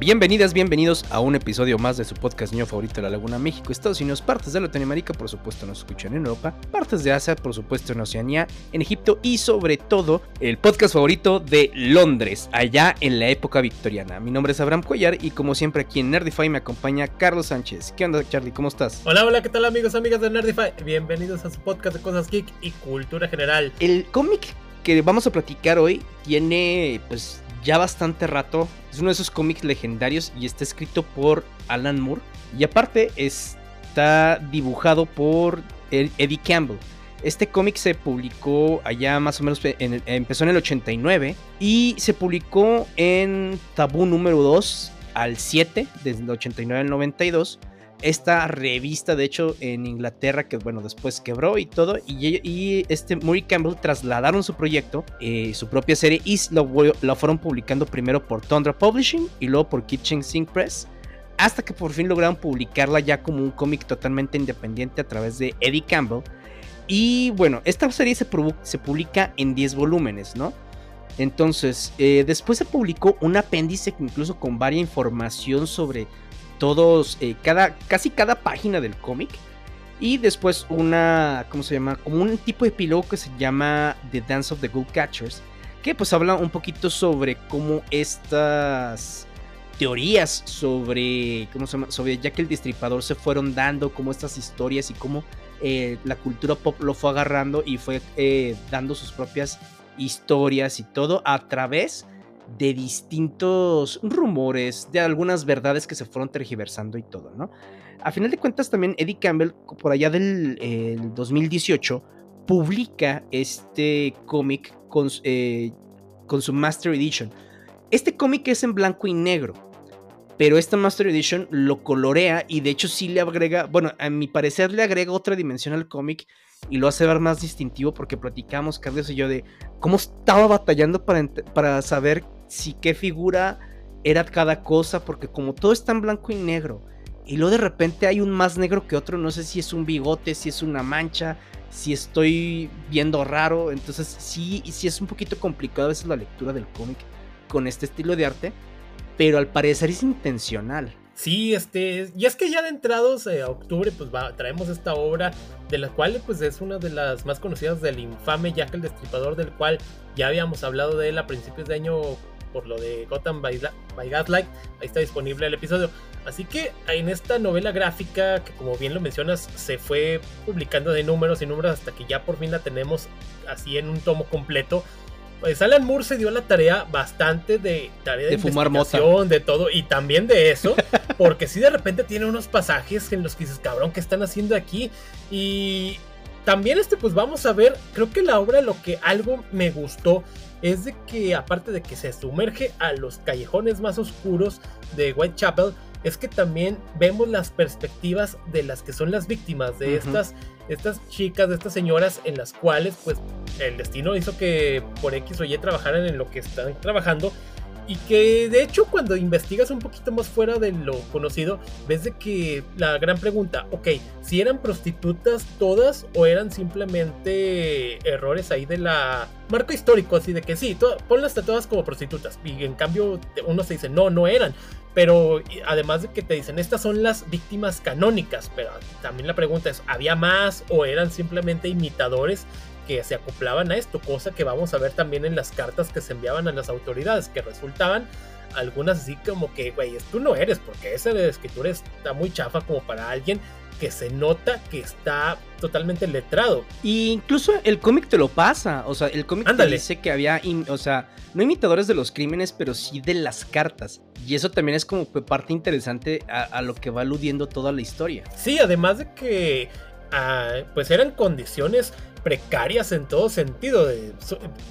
Bienvenidas, bienvenidos a un episodio más de su podcast niño favorito de la Laguna México, Estados Unidos, partes de Latinoamérica, por supuesto nos escuchan en Europa, partes de Asia, por supuesto en Oceanía, en Egipto y sobre todo el podcast favorito de Londres, allá en la época victoriana. Mi nombre es Abraham Cuellar y como siempre aquí en Nerdify me acompaña Carlos Sánchez. ¿Qué onda Charlie? ¿Cómo estás? Hola, hola, ¿qué tal amigos, amigas de Nerdify? Bienvenidos a su podcast de cosas geek y cultura general. El cómic que vamos a platicar hoy tiene pues ya bastante rato. Es uno de esos cómics legendarios y está escrito por Alan Moore. Y aparte está dibujado por Eddie Campbell. Este cómic se publicó allá más o menos, empezó en el 89 y se publicó en Tabú número 2 al 7, desde el 89 al 92 esta revista, de hecho, en Inglaterra, que bueno, después quebró y todo, y, este Murray Campbell trasladaron su proyecto, eh, su propia serie, y lo, fueron publicando primero por Tundra Publishing y luego por Kitchen Sink Press, hasta que por fin lograron publicarla ya como un cómic totalmente independiente a través de Eddie Campbell. Y bueno, esta serie se, se publica en 10 volúmenes, ¿no? Entonces, eh, después se publicó un apéndice incluso con varia información sobre todos, eh, cada, casi cada página del cómic. Y después una, ¿cómo se llama? Como un tipo de epílogo que se llama The Dance of the Gold Catchers. Que pues habla un poquito sobre cómo estas teorías sobre, ¿cómo se llama? Sobre ya que el Destripador se fueron dando, como estas historias y cómo eh, la cultura pop lo fue agarrando y fue eh, dando sus propias historias y todo a través de distintos rumores, de algunas verdades que se fueron tergiversando y todo, ¿no? A final de cuentas también Eddie Campbell, por allá del 2018, publica este cómic con, eh, con su Master Edition. Este cómic es en blanco y negro, pero esta Master Edition lo colorea y de hecho sí le agrega, bueno, a mi parecer le agrega otra dimensión al cómic y lo hace ver más distintivo porque platicamos, Carlos y yo, de cómo estaba batallando para, para saber si qué figura era cada cosa, porque como todo está en blanco y negro, y luego de repente hay un más negro que otro, no sé si es un bigote, si es una mancha, si estoy viendo raro, entonces sí, sí es un poquito complicado a veces la lectura del cómic con este estilo de arte, pero al parecer es intencional. Sí, este, y es que ya de entrados a octubre, pues traemos esta obra, de la cual pues es una de las más conocidas del infame Jack el Destripador, del cual ya habíamos hablado de él a principios de año por lo de Gotham by, Gaslight. Ahí está disponible el episodio. Así que en esta novela gráfica, que como bien lo mencionas, se fue publicando de números y números hasta que ya por fin la tenemos así en un tomo completo. Pues Alan Moore se dio la tarea bastante de tarea de, de fumar de todo y también de eso, porque si de repente tiene unos pasajes en los que dices, cabrón, ¿qué están haciendo aquí? Y también este pues vamos a ver, creo que la obra lo que algo me gustó es de que aparte de que se sumerge a los callejones más oscuros de Whitechapel, es que también vemos las perspectivas de las que son las víctimas de estas, estas chicas, de estas señoras en las cuales pues el destino hizo que por X o Y trabajaran en lo que están trabajando y que de hecho cuando investigas un poquito más fuera de lo conocido, ves de que la gran pregunta, ok, si eran prostitutas todas o eran simplemente errores ahí de la marco histórico, así de que sí, ponlas todas como prostitutas. Y en cambio uno se dice, no, no eran. Pero además de que te dicen, estas son las víctimas canónicas, pero también la pregunta es, ¿había más o eran simplemente imitadores que se acoplaban a esto, cosa que vamos a ver también en las cartas que se enviaban a las autoridades, que resultaban algunas así como que, güey, tú no eres, porque esa de escritura está muy chafa como para alguien que se nota que está totalmente letrado. Y incluso el cómic te lo pasa, o sea, el cómic te dice que había, o sea, no imitadores de los crímenes, pero sí de las cartas. Y eso también es como parte interesante a lo que va aludiendo toda la historia. Sí, además de que Ah, pues eran condiciones precarias en todo sentido.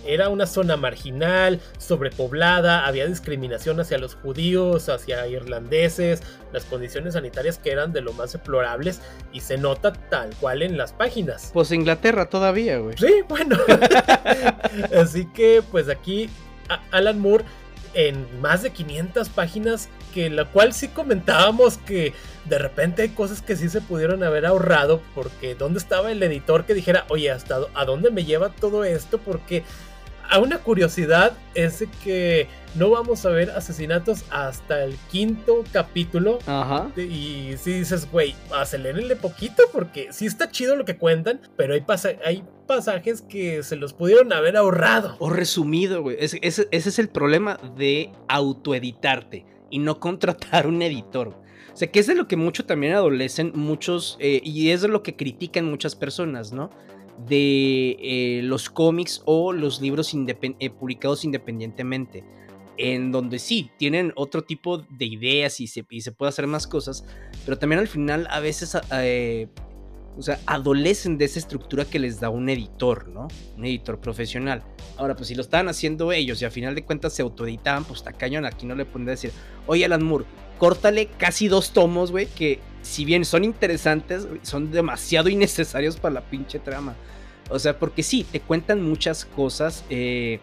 Era una zona marginal, sobrepoblada, había discriminación hacia los judíos, hacia irlandeses, las condiciones sanitarias que eran de lo más deplorables y se nota tal cual en las páginas. Pues Inglaterra todavía, güey. Sí, bueno. Así que pues aquí Alan Moore en más de 500 páginas, que la cual sí comentábamos que de repente hay cosas que sí se pudieron haber ahorrado, porque ¿dónde estaba el editor que dijera, oye, hasta a dónde me lleva todo esto? Porque a una curiosidad es que no vamos a ver asesinatos hasta el quinto capítulo. Ajá. Y si dices, güey, acelerenle poquito porque sí está chido lo que cuentan, pero hay, hay pasajes que se los pudieron haber ahorrado. O resumido, güey. Ese, ese es el problema de autoeditarte y no contratar un editor. O sea, que es de lo que mucho también adolecen muchos, eh, y es de lo que critican muchas personas, ¿no? De eh, los cómics o los libros eh, publicados independientemente, en donde sí, tienen otro tipo de ideas y se, y se puede hacer más cosas, pero también al final a veces o sea, adolecen de esa estructura que les da un editor, ¿no? Un editor profesional. Ahora, pues si lo estaban haciendo ellos y a final de cuentas se autoeditaban, pues está cañón. Aquí no le pueden decir, oye, Alan Moore, córtale casi dos tomos, güey, que si bien son interesantes, son demasiado innecesarios para la pinche trama. O sea, porque sí, te cuentan muchas cosas. Eh,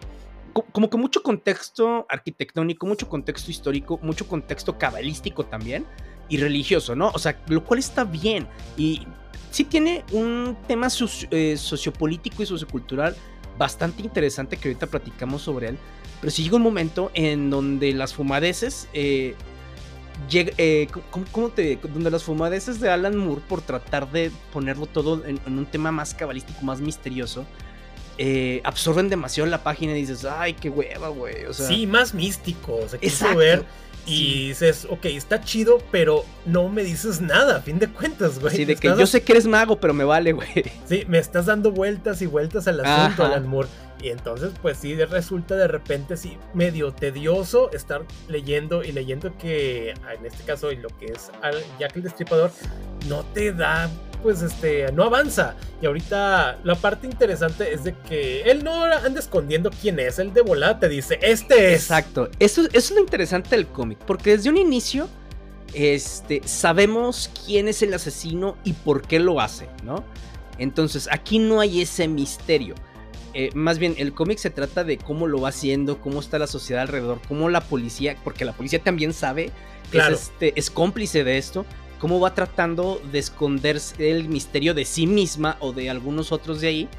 como que mucho contexto arquitectónico, mucho contexto histórico, mucho contexto cabalístico también y religioso, ¿no? O sea, lo cual está bien. Y sí tiene un tema eh, sociopolítico y sociocultural bastante interesante que ahorita platicamos sobre él. Pero sí llega un momento en donde las fumadeces. Eh, eh, ¿cómo, te, donde las fumadeces de Alan Moore, por tratar de ponerlo todo en, un tema más cabalístico, más misterioso, absorben demasiado la página y dices, ay, qué hueva, güey. O sea, sí, más místico. O sea, quiso ver y dices, ok, está chido, pero no me dices nada, a fin de cuentas, güey. Sí, de que yo sé que eres mago, pero me vale, güey. Sí, me estás dando vueltas y vueltas al asunto, Alan Moore. Y entonces, pues sí, resulta de repente sí medio tedioso estar leyendo y leyendo que, en este caso, y lo que es Jack el Destripador, no te da pues este, no avanza. Y ahorita la parte interesante es de que él no anda escondiendo quién es, él de volada te dice, este es. Exacto, eso, eso es lo interesante del cómic, porque desde un inicio este, sabemos quién es el asesino y por qué lo hace, ¿no? Entonces aquí no hay ese misterio. Eh, más bien, el cómic se trata de cómo lo va haciendo, cómo está la sociedad alrededor, cómo la policía, porque la policía también sabe, claro. es, este, es cómplice de esto, cómo va tratando de esconderse el misterio de sí misma o de algunos otros de ahí.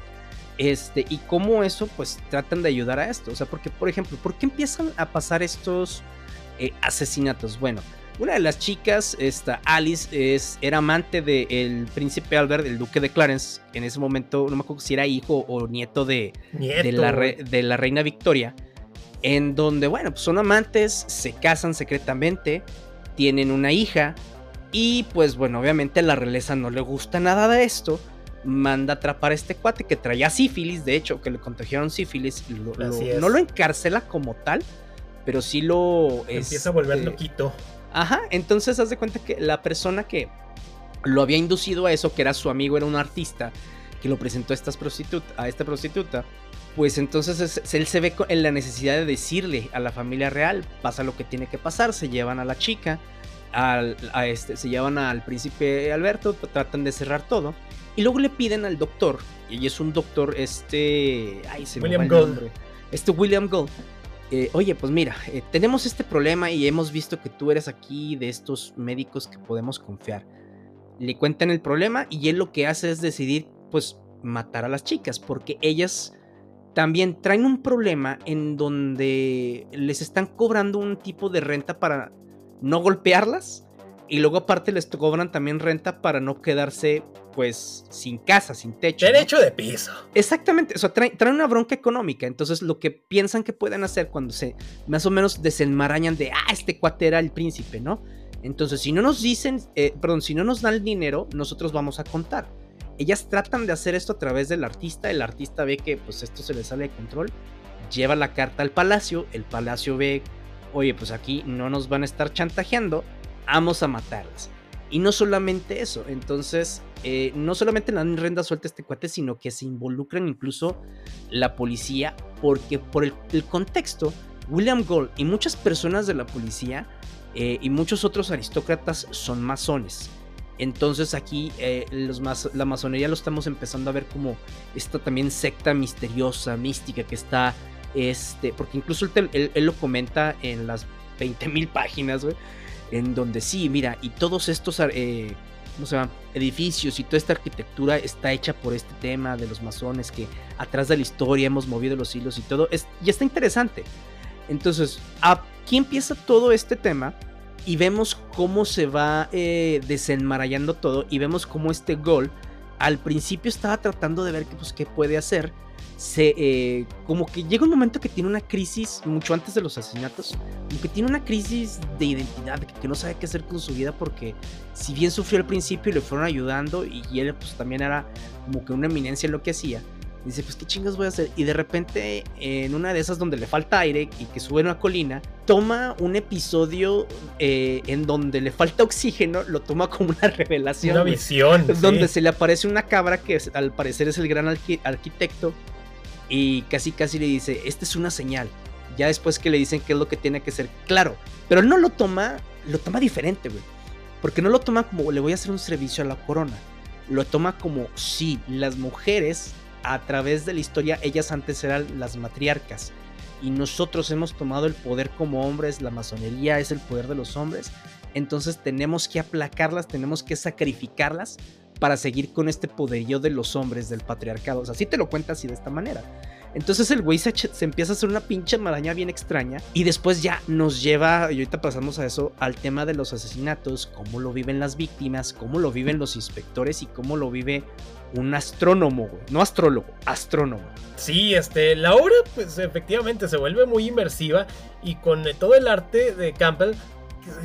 Este, y cómo eso, pues, tratan de ayudar a esto. O sea, porque, por ejemplo, ¿por qué empiezan a pasar estos eh, asesinatos? Bueno, una de las chicas, esta Alice, es, era amante del príncipe Albert, el duque de Clarence. En ese momento, no me acuerdo si era hijo o nieto de, de, la, de la reina Victoria. En donde, bueno, pues son amantes, se casan secretamente, tienen una hija y pues bueno, obviamente a la realeza no le gusta nada de esto. Manda a atrapar a este cuate que traía sífilis, de hecho, que le contagiaron sífilis. no lo encarcela como tal, pero sí lo... Empieza a volver este, loquito. Ajá, entonces haz de cuenta que la persona que lo había inducido a eso, que era su amigo, era un artista, que lo presentó a, estas prostituta, a esta prostituta, pues entonces él se ve en la necesidad de decirle a la familia real, pasa lo que tiene que pasar, se llevan a la chica a este, se llevan al príncipe Alberto, tratan de cerrar todo. Y luego le piden al doctor, y es un doctor, este. Ay, se William Gold. Este William Gold. Eh, oye, pues mira, eh, tenemos este problema y hemos visto que tú eres aquí de estos médicos que podemos confiar. Le cuentan el problema y él lo que hace es decidir, pues, matar a las chicas, porque ellas también traen un problema en donde les están cobrando un tipo de renta para no golpearlas. Y luego aparte les cobran también renta para no quedarse pues sin casa, sin techo. Derecho de piso. Exactamente, o sea, traen, una bronca económica. Entonces lo que piensan que pueden hacer cuando se más o menos desenmarañan de, ah, este cuate era el príncipe, ¿no? Entonces si no nos dicen, eh, perdón, si no nos dan el dinero, nosotros vamos a contar. Ellas tratan de hacer esto a través del artista, el artista ve que pues esto se le sale de control, lleva la carta al palacio, el palacio ve oye, pues aquí no nos van a estar chantajeando, vamos a matarlas. Y no solamente eso, entonces, eh, no solamente le dan renda suelta este cuate, sino que se involucran incluso la policía, porque por el, contexto, William Gold y muchas personas de la policía eh, y muchos otros aristócratas son masones. Entonces aquí eh, los la masonería lo estamos empezando a ver como esta también secta misteriosa, mística que está este, porque incluso él, lo comenta en las 20.000 páginas, güey. En donde sí, mira, y todos estos eh, ¿cómo? Edificios y toda esta arquitectura está hecha por este tema de los masones que atrás de la historia hemos movido los hilos y todo. Es, y está interesante. Entonces, aquí empieza todo este tema y vemos cómo se va eh, desenmarallando todo y vemos cómo este gol al principio estaba tratando de ver qué, pues, qué puede hacer. Se, eh, como que llega un momento que tiene una crisis, mucho antes de los asesinatos, como que tiene una crisis de identidad, que, no sabe qué hacer con su vida porque si bien sufrió al principio y le fueron ayudando y, y él pues también era como que una eminencia en lo que hacía, Dice, pues qué chingas voy a hacer. Y de repente, en una de esas donde le falta aire y que sube una colina, toma un episodio eh, en donde le falta oxígeno, lo toma como una revelación. Una visión. Donde se le aparece una cabra que al parecer es el gran arquitecto. Y casi casi le dice, esta es una señal. Ya después que le dicen qué es lo que tiene que ser. Claro, pero no lo toma, lo toma diferente, güey. Porque no lo toma como le voy a hacer un servicio a la corona. Lo toma como, sí, las mujeres a través de la historia ellas antes eran las matriarcas y nosotros hemos tomado el poder como hombres, la masonería es el poder de los hombres, entonces tenemos que aplacarlas, tenemos que sacrificarlas para seguir con este poderío de los hombres del patriarcado. O sea, así te lo cuenta así de esta manera. Entonces el güey se, empieza a hacer una pinche maraña bien extraña y después ya nos lleva, y ahorita pasamos a eso, al tema de los asesinatos, cómo lo viven las víctimas, cómo lo viven los inspectores y cómo lo vive un astrónomo, güey. No astrólogo, astrónomo. Sí, este, la obra, pues efectivamente se vuelve muy inmersiva y con todo el arte de Campbell,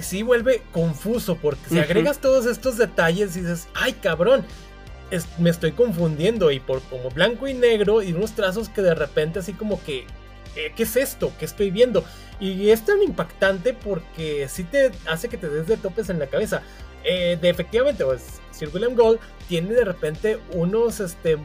sí vuelve confuso porque si agregas todos estos detalles y dices, ay cabrón, me estoy confundiendo y por como blanco y negro y unos trazos que de repente así como que, eh, ¿qué es esto? ¿Qué estoy viendo? Y es tan impactante porque sí te hace que te des de topes en la cabeza. Eh, de efectivamente, pues Sir William Gold tiene de repente unos este,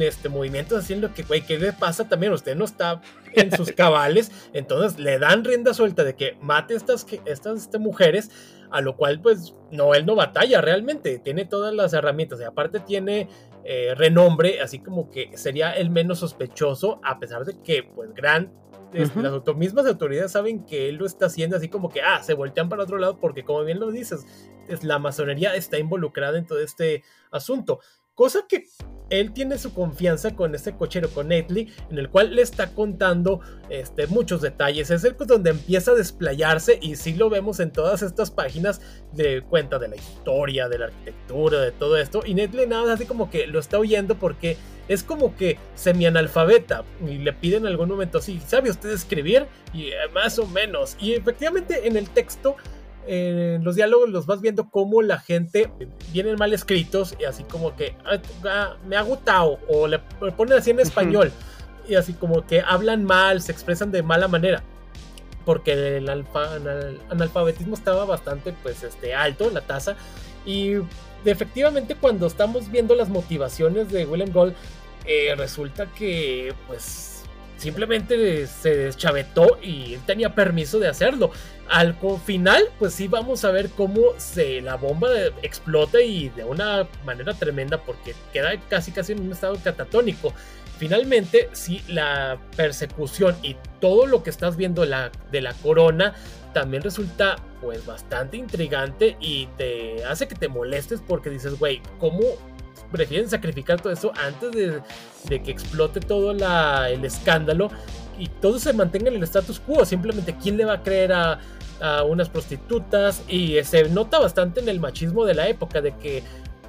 este, movimientos haciendo que, güey, ¿qué le pasa también? Usted no está en sus cabales, entonces le dan rienda suelta de que mate estas, estas este, mujeres, a lo cual pues no, él no batalla realmente, tiene todas las herramientas y aparte tiene eh, renombre, así como que sería el menos sospechoso, a pesar de que pues gran este, las mismas autoridades saben que él lo está haciendo así como que, ah, se voltean para otro lado porque como bien lo dices, es, la masonería está involucrada en todo este asunto. Cosa que él tiene su confianza con este cochero, con Netley, en el cual le está contando este, muchos detalles. Es el donde empieza a desplayarse y sí lo vemos en todas estas páginas de cuenta de la historia, de la arquitectura, de todo esto. Y Netley nada así como que lo está oyendo porque es como que semi-analfabeta y le piden en algún momento así, ¿sabe usted escribir? Y eh, más o menos. Y efectivamente en el texto en los diálogos los vas viendo como la gente vienen mal escritos y así como que ah, me ha gustado o le ponen así en español y así como que hablan mal, se expresan de mala manera porque el, analfabetismo estaba bastante pues este alto la tasa y efectivamente cuando estamos viendo las motivaciones de William Gold eh, resulta que pues simplemente se deschavetó y él tenía permiso de hacerlo. Al final, pues sí vamos a ver cómo se la bomba explota y de una manera tremenda porque queda casi casi en un estado catatónico. Finalmente, sí, la persecución y todo lo que estás viendo la, de la corona también resulta pues bastante intrigante y te hace que te molestes porque dices, güey, ¿cómo prefieren sacrificar todo eso antes de, que explote todo el escándalo y todo se mantenga en el status quo. Simplemente, ¿quién le va a creer a, unas prostitutas? Y se nota bastante en el machismo de la época de que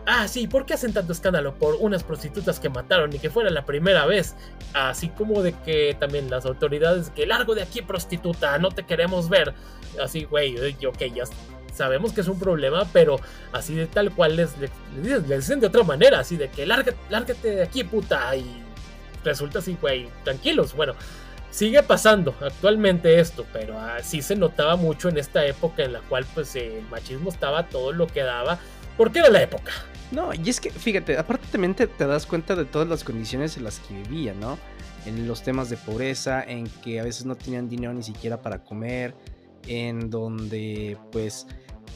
ah, sí, ¿por qué hacen tanto escándalo por unas prostitutas que mataron y que fuera la primera vez? Así como de que también las autoridades, que largo de aquí prostituta, no te queremos ver. Así, güey, ok, ya sabemos que es un problema, pero así de tal cual les, les, dicen de otra manera, así de que lárgate, lárgate de aquí, puta, y resulta así, güey, tranquilos, bueno. Sigue pasando actualmente esto, pero así se notaba mucho en esta época en la cual pues el machismo estaba todo lo que daba, porque era la época. No, y es que, fíjate, aparte también te, te das cuenta de todas las condiciones en las que vivían, ¿no? En los temas de pobreza, en que a veces no tenían dinero ni siquiera para comer, en donde pues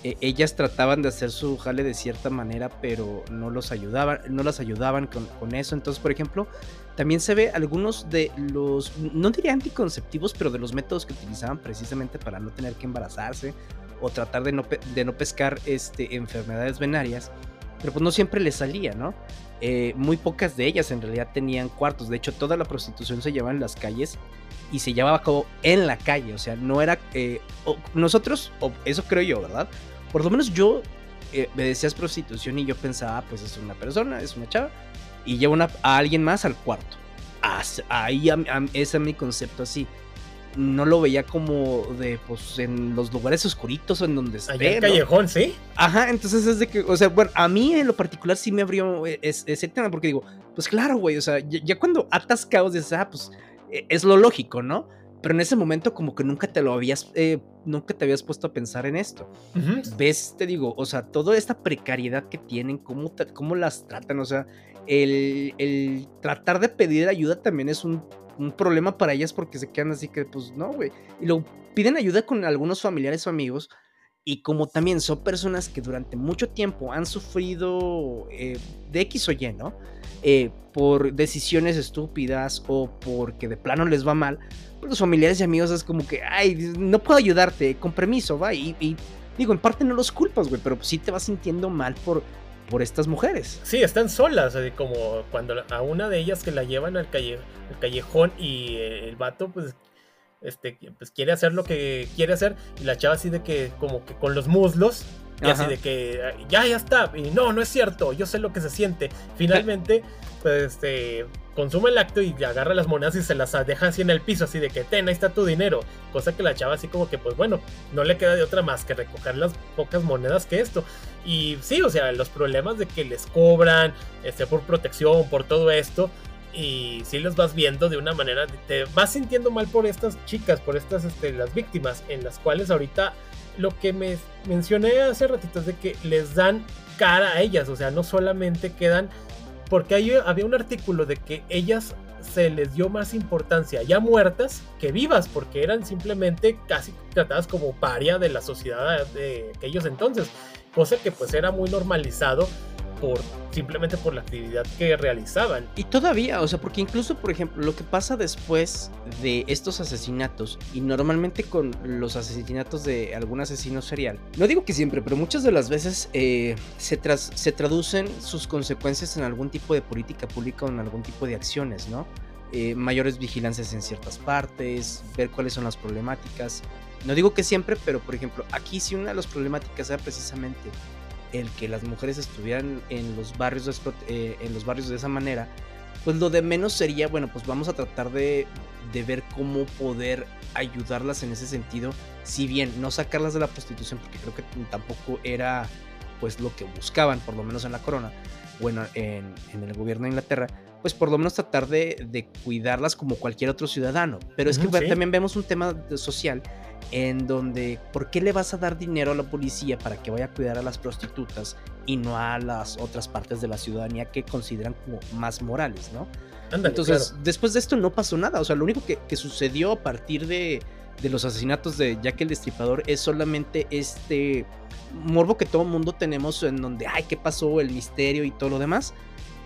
e, ellas trataban de hacer su jale de cierta manera, pero no los ayudaban, no las ayudaban con, eso. Entonces, por ejemplo, también se ve algunos de los, no diría anticonceptivos, pero de los métodos que utilizaban precisamente para no tener que embarazarse o tratar de no, de no pescar este, enfermedades venarias, pero pues no siempre les salía, ¿no? Eh, muy pocas de ellas en realidad tenían cuartos, de hecho toda la prostitución se llevaba en las calles y se llevaba a cabo en la calle, o sea, no era... Eh, nosotros, o eso creo yo, ¿verdad? Por lo menos yo eh, me decías prostitución y yo pensaba, pues es una persona, es una chava, y lleva a alguien más al cuarto. Ahí ese es mi concepto así. No lo veía como de, pues, en los lugares oscuritos o en donde esté. Allá en callejón, ¿sí? Ajá, entonces es de que, o sea, bueno, a mí en lo particular sí me abrió e, ese tema, porque digo, pues claro, güey, o sea, ya, cuando atas caos dices, ah, pues e, es lo lógico, ¿no? Pero en ese momento como que nunca te lo habías, eh, nunca te habías puesto a pensar en esto. Ves, te digo, o sea, toda esta precariedad que tienen, cómo, cómo las tratan, o sea, el, el, tratar de pedir ayuda también es un, un, problema para ellas porque se quedan así que, pues no, güey. Y lo piden ayuda con algunos familiares o amigos. Y como también son personas que durante mucho tiempo han sufrido eh, de X o Y, ¿no? Eh, por decisiones estúpidas o porque de plano les va mal, pues los familiares y amigos es como que, ay, no puedo ayudarte, con permiso, va. Y, digo, en parte no los culpas, güey, pero sí te vas sintiendo mal por, por estas mujeres. Sí, están solas, como cuando a una de ellas que la llevan al, calle, al callejón y el vato, pues este, pues quiere hacer lo que quiere hacer y la chava así de que como que con los muslos y así de que ya, ya está. Y no, no es cierto. Yo sé lo que se siente. Finalmente, pues este, consume el acto y agarra las monedas y se las deja así en el piso, así de que ten, ahí está tu dinero. Cosa que la chava así como que, pues bueno, no le queda de otra más que recoger las pocas monedas que esto. Y sí, o sea, los problemas de que les cobran, este, por protección, por todo esto. Y sí los vas viendo de una manera, te vas sintiendo mal por estas chicas, por estas, este, las víctimas, en las cuales ahorita lo que me mencioné hace ratito es de que les dan cara a ellas, o sea, no solamente quedan, porque ahí había un artículo de que ellas se les dio más importancia ya muertas que vivas, porque eran simplemente casi tratadas como paria de la sociedad de aquellos entonces, cosa que pues era muy normalizado simplemente por la actividad que realizaban. Y todavía, o sea, porque incluso, por ejemplo, lo que pasa después de estos asesinatos, y normalmente con los asesinatos de algún asesino serial, no digo que siempre, pero muchas de las veces eh, se, se traducen sus consecuencias en algún tipo de política pública o en algún tipo de acciones, ¿no? Eh, mayores vigilancias en ciertas partes, ver cuáles son las problemáticas. No digo que siempre, pero por ejemplo, aquí sí una de las problemáticas era precisamente el que las mujeres estuvieran en los barrios de, eh, en los barrios de esa manera, pues lo de menos sería, bueno, pues vamos a tratar de, de, ver cómo poder ayudarlas en ese sentido, si bien no sacarlas de la prostitución, porque creo que tampoco era pues lo que buscaban, por lo menos en la corona, bueno, en, en el gobierno de Inglaterra, pues por lo menos tratar de, de cuidarlas como cualquier otro ciudadano. Pero es que también vemos un tema social en donde, ¿por qué le vas a dar dinero a la policía para que vaya a cuidar a las prostitutas y no a las otras partes de la ciudadanía que consideran como más morales, ¿no? Entonces, después de esto no pasó nada, o sea, lo único que, sucedió a partir de, de, los asesinatos de Jack el Destripador es solamente este morbo que todo mundo tenemos en donde, ay, ¿qué pasó? El misterio y todo lo demás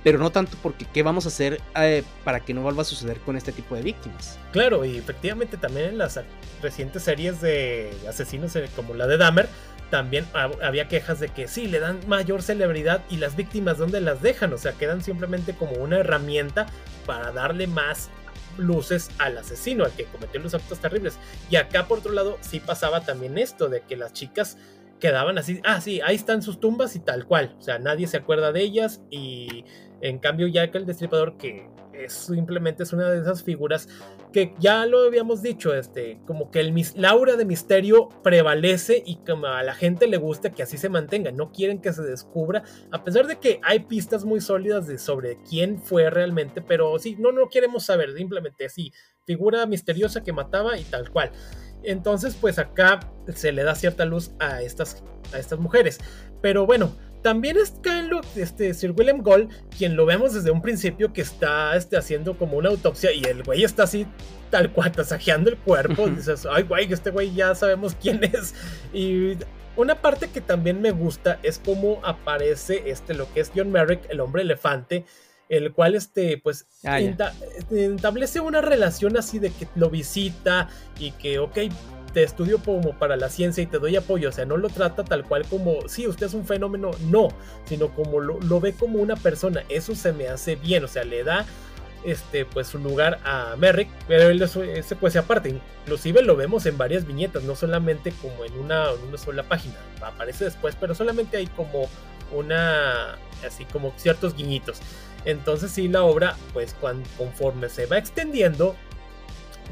pero no tanto porque qué vamos a hacer eh, para que no vuelva a suceder con este tipo de víctimas. Claro, y efectivamente también en las recientes series de asesinos eh, como la de Dahmer, también había quejas de que sí, le dan mayor celebridad y las víctimas dónde las dejan, o sea, quedan simplemente como una herramienta para darle más luces al asesino, al que cometió los actos terribles. Y acá por otro lado sí pasaba también esto de que las chicas quedaban así, ah, sí, ahí están sus tumbas y tal cual, o sea, nadie se acuerda de ellas y en cambio, Jack el Destripador, que es, simplemente es una de esas figuras que ya lo habíamos dicho, este, como que el aura de misterio prevalece y como a la gente le gusta que así se mantenga, no quieren que se descubra, a pesar de que hay pistas muy sólidas de sobre quién fue realmente, pero sí, no, no queremos saber, simplemente así, figura misteriosa que mataba y tal cual. Entonces, pues acá se le da cierta luz a estas, a estas mujeres. Pero bueno, también está en este, Sir William Gold, quien lo vemos desde un principio que está este, haciendo como una autopsia y el güey está así tal cual tasajeando el cuerpo. dices, ay güey, este güey ya sabemos quién es. Y una parte que también me gusta es cómo aparece este, lo que es John Merrick, el hombre elefante, el cual este, pues ah, establece una relación así de que lo visita y que, ok, te estudio como para la ciencia y te doy apoyo, o sea, no lo trata tal cual como, sí, usted es un fenómeno, no, sino como lo, lo ve como una persona, eso se me hace bien, o sea, le da este, pues su lugar a Merrick, pero él ese pues aparte, inclusive lo vemos en varias viñetas, no solamente como en una, en una sola página, aparece después, pero solamente hay como una, así como ciertos guiñitos. Entonces sí, la obra, pues cuando, conforme se va extendiendo,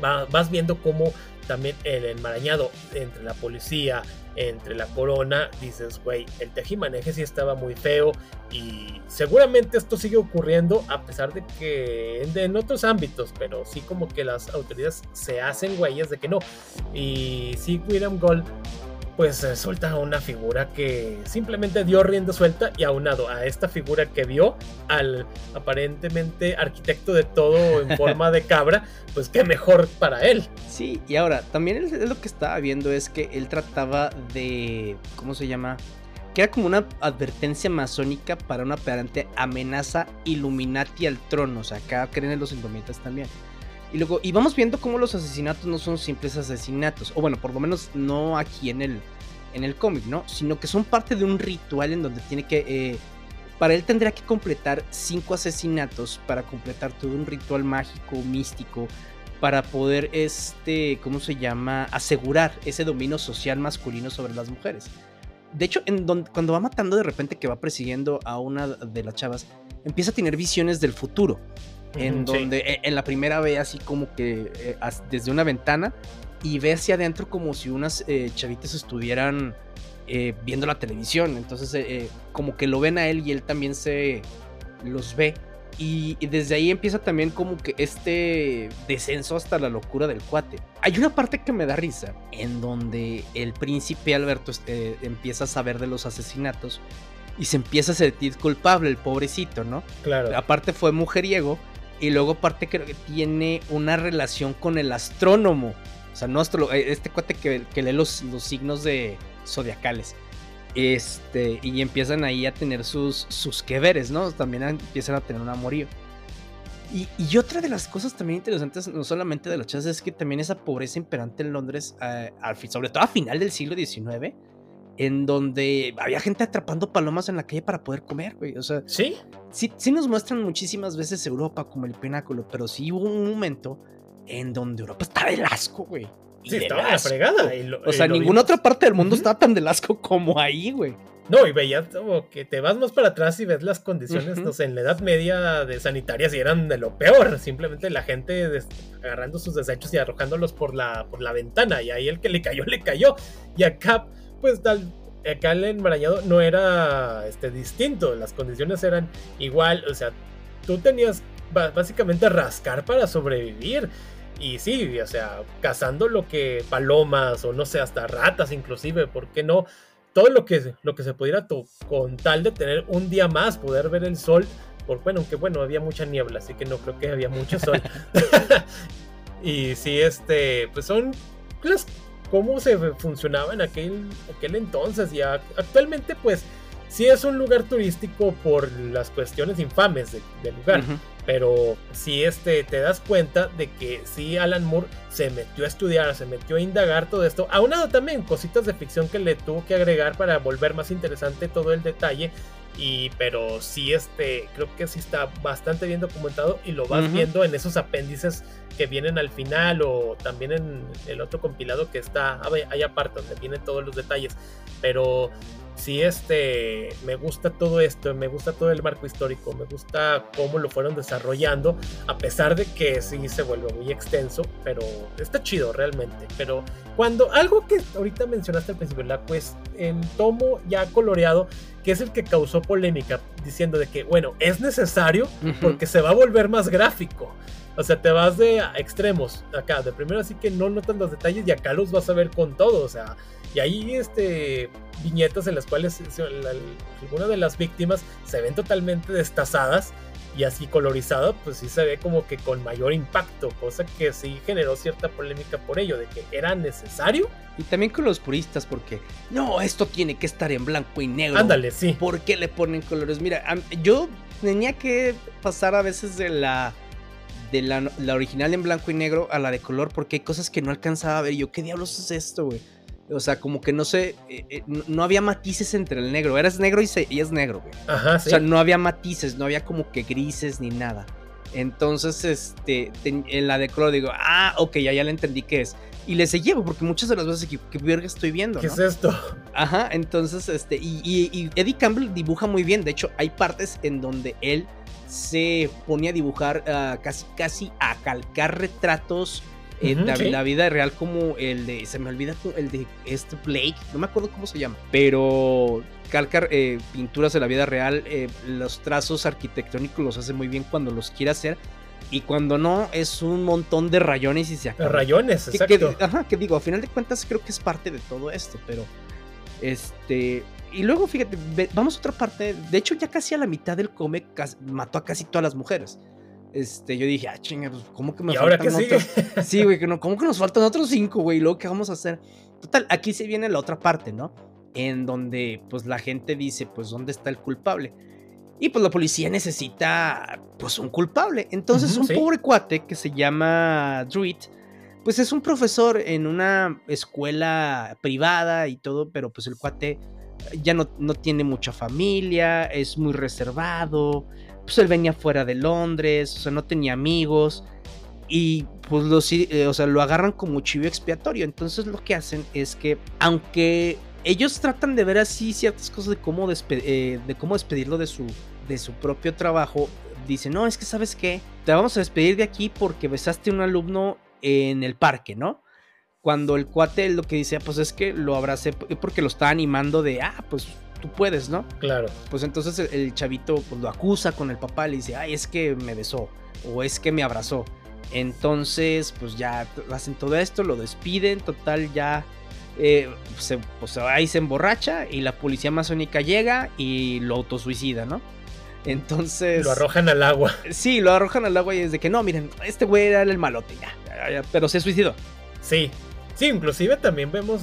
vas viendo cómo también el enmarañado entre la policía, entre la corona, dices, güey, el tejimaneje sí estaba muy feo y seguramente esto sigue ocurriendo a pesar de que en, otros ámbitos, pero sí como que las autoridades se hacen güeyes de que no. Y sí, William Gold pues suelta una figura que simplemente dio rienda suelta y aunado a esta figura que vio al aparentemente arquitecto de todo en forma de cabra, pues qué mejor para él. Sí, y ahora también lo que estaba viendo es que él trataba de, ¿cómo se llama? Que era como una advertencia masónica para una aparente amenaza Illuminati al trono, o sea, acá creen en los indomitas también. Y luego, y vamos viendo cómo los asesinatos no son simples asesinatos, o bueno, por lo menos no aquí en el, en el cómic, ¿no? Sino que son parte de un ritual en donde tiene que... Eh, para él tendría que completar cinco asesinatos para completar todo un ritual mágico, místico, para poder, este, ¿cómo se llama? Asegurar ese dominio social masculino sobre las mujeres. De hecho, en donde, cuando va matando de repente que va persiguiendo a una de las chavas, empieza a tener visiones del futuro en donde e, en la primera ve así como que eh, desde una ventana y ve hacia adentro como si unas eh, chavitas estuvieran eh, viendo la televisión. Entonces como que lo ven a él y él también se los ve. Y, desde ahí empieza también como que este descenso hasta la locura del cuate. Hay una parte que me da risa, en donde el príncipe Alberto este, empieza a saber de los asesinatos y se empieza a sentir culpable, el pobrecito, ¿no? Claro. Aparte fue mujeriego y luego aparte creo que tiene una relación con el astrónomo. O sea, no eh, este cuate que, lee los, los, signos de zodiacales. Este, y empiezan ahí a tener sus, sus que veres, ¿no? También empiezan a tener un amorío. Y, y, otra de las cosas también interesantes, no solamente de los chas, es que también esa pobreza imperante en Londres, eh, al, sobre todo a final del siglo XIX, en donde había gente atrapando palomas en la calle para poder comer, güey. O sea, sí, sí, sí nos muestran muchísimas veces Europa como el pináculo, pero sí hubo un momento en donde Europa estaba de asco, güey. Sí, estaba la fregada. o sea, ninguna otra parte del mundo estaba tan de asco como ahí, güey. No, y veías como que te vas más para atrás y ves las condiciones, no sé, en la Edad Media de sanitarias y eran de lo peor. Simplemente la gente agarrando sus desechos y arrojándolos por la, por la ventana. Y ahí el que le cayó, le cayó. Y acá pues tal, acá el enmarañado no era este, distinto, las condiciones eran igual, o sea, tú tenías básicamente rascar para sobrevivir. Y sí, o sea, cazando lo que palomas o no sé, hasta ratas inclusive, ¿por qué no? Todo lo que, lo que se pudiera con tal de tener un día más, poder ver el sol, por bueno, aunque bueno, había mucha niebla, así que no creo que había mucho sol. y sí, este, pues son las cómo se funcionaba en aquel, aquel entonces y actualmente pues sí es un lugar turístico por las cuestiones infames del lugar, pero si este, te das cuenta de que sí Alan Moore se metió a estudiar, se metió a indagar todo esto, aunado también cositas de ficción que le tuvo que agregar para volver más interesante todo el detalle y pero sí este creo que sí está bastante bien documentado y lo vas viendo en esos apéndices que vienen al final o también en el otro compilado que está ahí aparte donde vienen todos los detalles. Pero sí este me gusta todo esto me gusta todo el marco histórico me gusta cómo lo fueron desarrollando a pesar de que sí se vuelve muy extenso pero está chido realmente pero cuando algo que ahorita mencionaste al principio la pues en tomo ya coloreado que es el que causó polémica, diciendo de que, bueno, es necesario porque se va a volver más gráfico. O sea, te vas de extremos acá. De primero así que no notan los detalles y acá los vas a ver con todo. O sea, y hay este, viñetas en las cuales alguna de las víctimas se ven totalmente destazadas y así colorizado, pues sí se ve como que con mayor impacto, cosa que sí generó cierta polémica por ello, de que era necesario. Y también con los puristas, porque no, esto tiene que estar en blanco y negro. Ándale, sí. ¿Por qué le ponen colores? Mira, yo tenía que pasar a veces de la de la, la, original en blanco y negro a la de color porque hay cosas que no alcanzaba a ver. Y yo, ¿qué diablos es esto, güey? O sea, como que no sé, eh, eh, no había matices entre el negro. Eras negro y, se, y es negro, güey. Ajá, sí. O sea, no había matices, no había como que grises ni nada. Entonces, este, en la de color digo, ah, ok, ya, ya le entendí qué es. Y le seguí, porque muchas de las veces que, ¿qué verga estoy viendo? ¿Qué es esto? Ajá, entonces, este, y, y, Eddie Campbell dibuja muy bien. De hecho, hay partes en donde él se ponía a dibujar uh, casi, casi a calcar retratos eh, de la vida real como el de, se me olvida el de este Blake, no me acuerdo cómo se llama, pero calcar eh, pinturas de la vida real, eh, los trazos arquitectónicos los hace muy bien cuando los quiere hacer. Y cuando no, es un montón de rayones y se acaba. Rayones, exacto. Que, ajá, que digo, a final de cuentas creo que es parte de todo esto, pero. Este. Y luego, fíjate, vamos a otra parte. De hecho, ya casi a la mitad del cómic mató a casi todas las mujeres. Este, yo dije, ah, chinga, pues, ¿cómo que me ¿Y ahora qué sigue? Sí, güey, que no, ¿cómo que nos faltan otros cinco, güey? ¿Y luego qué vamos a hacer? Total, aquí se viene la otra parte, ¿no? en donde pues la gente dice, pues ¿dónde está el culpable? Y pues la policía necesita pues un culpable. Entonces un pobre cuate que se llama Druid, pues es un profesor en una escuela privada y todo, pero pues el cuate ya no, no tiene mucha familia, es muy reservado, pues él venía fuera de Londres, o sea, no tenía amigos y pues lo, eh, o sea, lo agarran como chivo expiatorio. Entonces lo que hacen es que, aunque ellos tratan de ver así ciertas cosas de cómo, eh, de cómo despedirlo de su, de su propio trabajo. Dicen, no, es que sabes qué, te vamos a despedir de aquí porque besaste a un alumno en el parque, ¿no? Cuando el cuate lo que dice, pues es que lo abracé porque lo está animando de, ah, pues tú puedes, ¿no? Claro. Pues entonces el, chavito pues, lo acusa con el papá, le dice, ay, es que me besó o es que me abrazó. Entonces, pues ya hacen todo esto, lo despiden, total, ya eh, se, pues ahí se emborracha y la policía masónica llega y lo autosuicida, ¿no? Entonces. Lo arrojan al agua. Sí, lo arrojan al agua y es de que no, miren, este güey era el malote, ya, pero se suicidó. Sí, sí, inclusive también vemos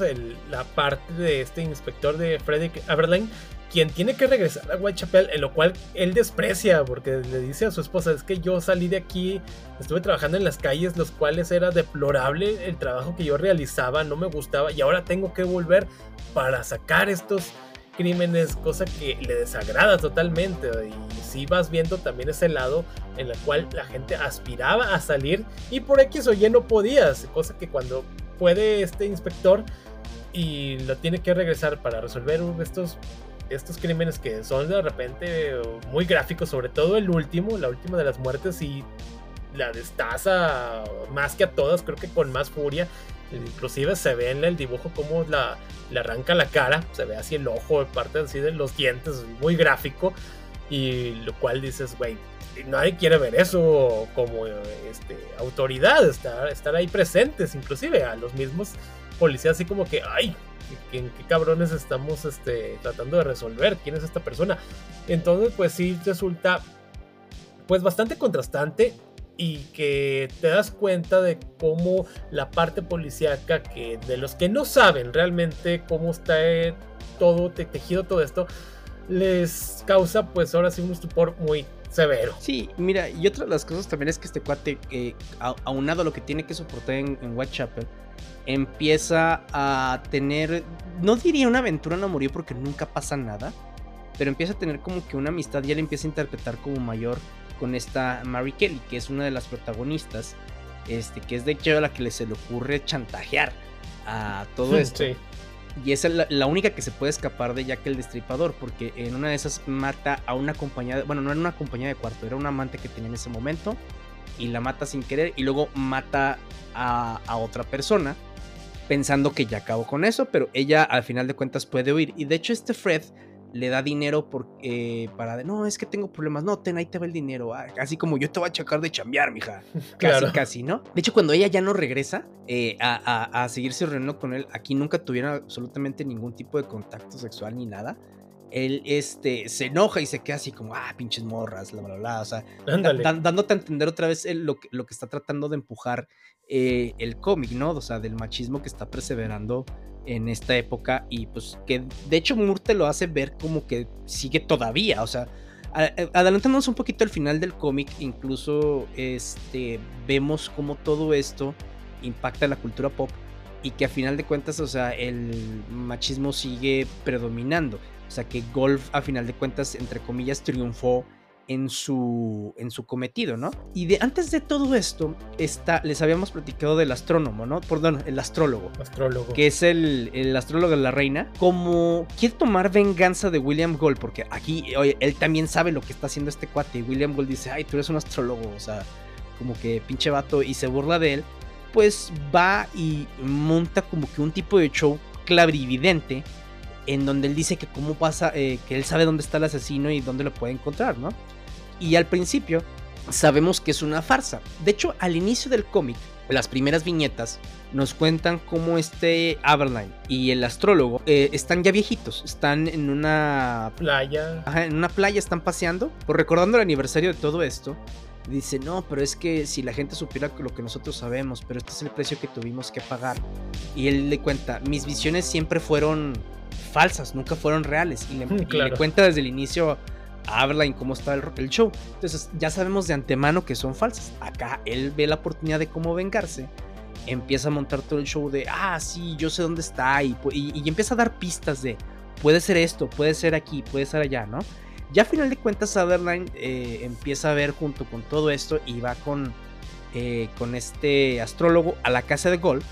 la parte de este inspector de Frederick Aberline quien tiene que regresar a Whitechapel, en lo cual él desprecia, porque le dice a su esposa, es que yo salí de aquí, estuve trabajando en las calles, los cuales era deplorable el trabajo que yo realizaba, no me gustaba, y ahora tengo que volver para sacar estos crímenes, cosa que le desagrada totalmente. Y si vas viendo también ese lado en el cual la gente aspiraba a salir y por X o Y no podías, cosa que cuando puede este inspector y lo tiene que regresar para resolver estos estos crímenes que son de repente muy gráficos, sobre todo el último, la última de las muertes y la destaza más que a todas, creo que con más furia. Inclusive se ve en el dibujo como la, le arranca la cara, se ve así el ojo, parte así de los dientes, muy gráfico. Y lo cual dices, güey, nadie quiere ver eso como este, autoridad, estar, ahí presentes, inclusive a los mismos policías, así como que, ay, en qué cabrones estamos este, tratando de resolver, quién es esta persona. Entonces, pues sí resulta pues bastante contrastante y que te das cuenta de cómo la parte policíaca que de los que no saben realmente cómo está eh, todo tejido todo esto les causa pues ahora sí un estupor muy severo. Sí, mira, y otra de las cosas también es que este cuate, eh, aunado a lo que tiene que soportar en, en Whitechapel, empieza a tener, no diría una aventura no murió porque nunca pasa nada, pero empieza a tener como que una amistad y él empieza a interpretar como mayor con esta Mary Kelly, que es una de las protagonistas, este, que es de hecho a la que le se le ocurre chantajear a todo esto. Y es la, única que se puede escapar de Jack el Destripador, porque en una de esas mata a una compañía, bueno, no era una compañía de cuarto, era un amante que tenía en ese momento, y la mata sin querer, y luego mata a, a otra persona pensando que ya acabó con eso, pero ella al final de cuentas puede huir. Y de hecho este Fred le da dinero por, eh, para no, es que tengo problemas, no, ten, ahí te va el dinero, ah, así como yo te voy a chacar de chambear, mija, casi, casi, ¿no? De hecho, cuando ella ya no regresa eh, a, a, seguirse reuniendo con él, aquí nunca tuvieron absolutamente ningún tipo de contacto sexual ni nada. Él este, se enoja y se queda así como, ah, pinches morras, bla, bla, bla. O sea, dándote a entender otra vez lo, lo que está tratando de empujar eh, el cómic, ¿no? O sea, del machismo que está perseverando en esta época y pues que de hecho Murte lo hace ver como que sigue todavía, o sea, adelantándonos un poquito al final del cómic, incluso este, vemos cómo todo esto impacta la cultura pop y que a final de cuentas, o sea, el machismo sigue predominando. O sea, que Golf a final de cuentas, entre comillas, triunfó en su, en su cometido, ¿no? Y de, antes de todo esto, está, les habíamos platicado del astrónomo, ¿no? Perdón, el astrólogo. Astrólogo. Que es el, el astrólogo de la reina. Como quiere tomar venganza de William Gold, porque aquí, oye, él también sabe lo que está haciendo este cuate. Y William Gold dice, ay, tú eres un astrólogo, o sea, como que pinche vato, y se burla de él. Pues va y monta como que un tipo de show clarividente en donde él dice que cómo pasa, eh, que él sabe dónde está el asesino y dónde lo puede encontrar, ¿no? Y al principio sabemos que es una farsa. De hecho, al inicio del cómic, las primeras viñetas nos cuentan cómo este Aberline y el astrólogo eh, están ya viejitos, están en una playa. Ajá, en una playa están paseando, por recordando el aniversario de todo esto. Dice, no, pero es que si la gente supiera lo que nosotros sabemos, pero este es el precio que tuvimos que pagar. Y él le cuenta, mis visiones siempre fueron falsas, nunca fueron reales. Y le, y le cuenta desde el inicio habla cómo está el, show. Entonces ya sabemos de antemano que son falsas. Acá él ve la oportunidad de cómo vengarse. Empieza a montar todo el show de, ah, sí, yo sé dónde está. Y, y, empieza a dar pistas de, puede ser esto, puede ser aquí, puede ser allá, ¿no? Ya a final de cuentas, Sutherland eh, empieza a ver junto con todo esto y va con, eh, con este astrólogo a la casa de Gold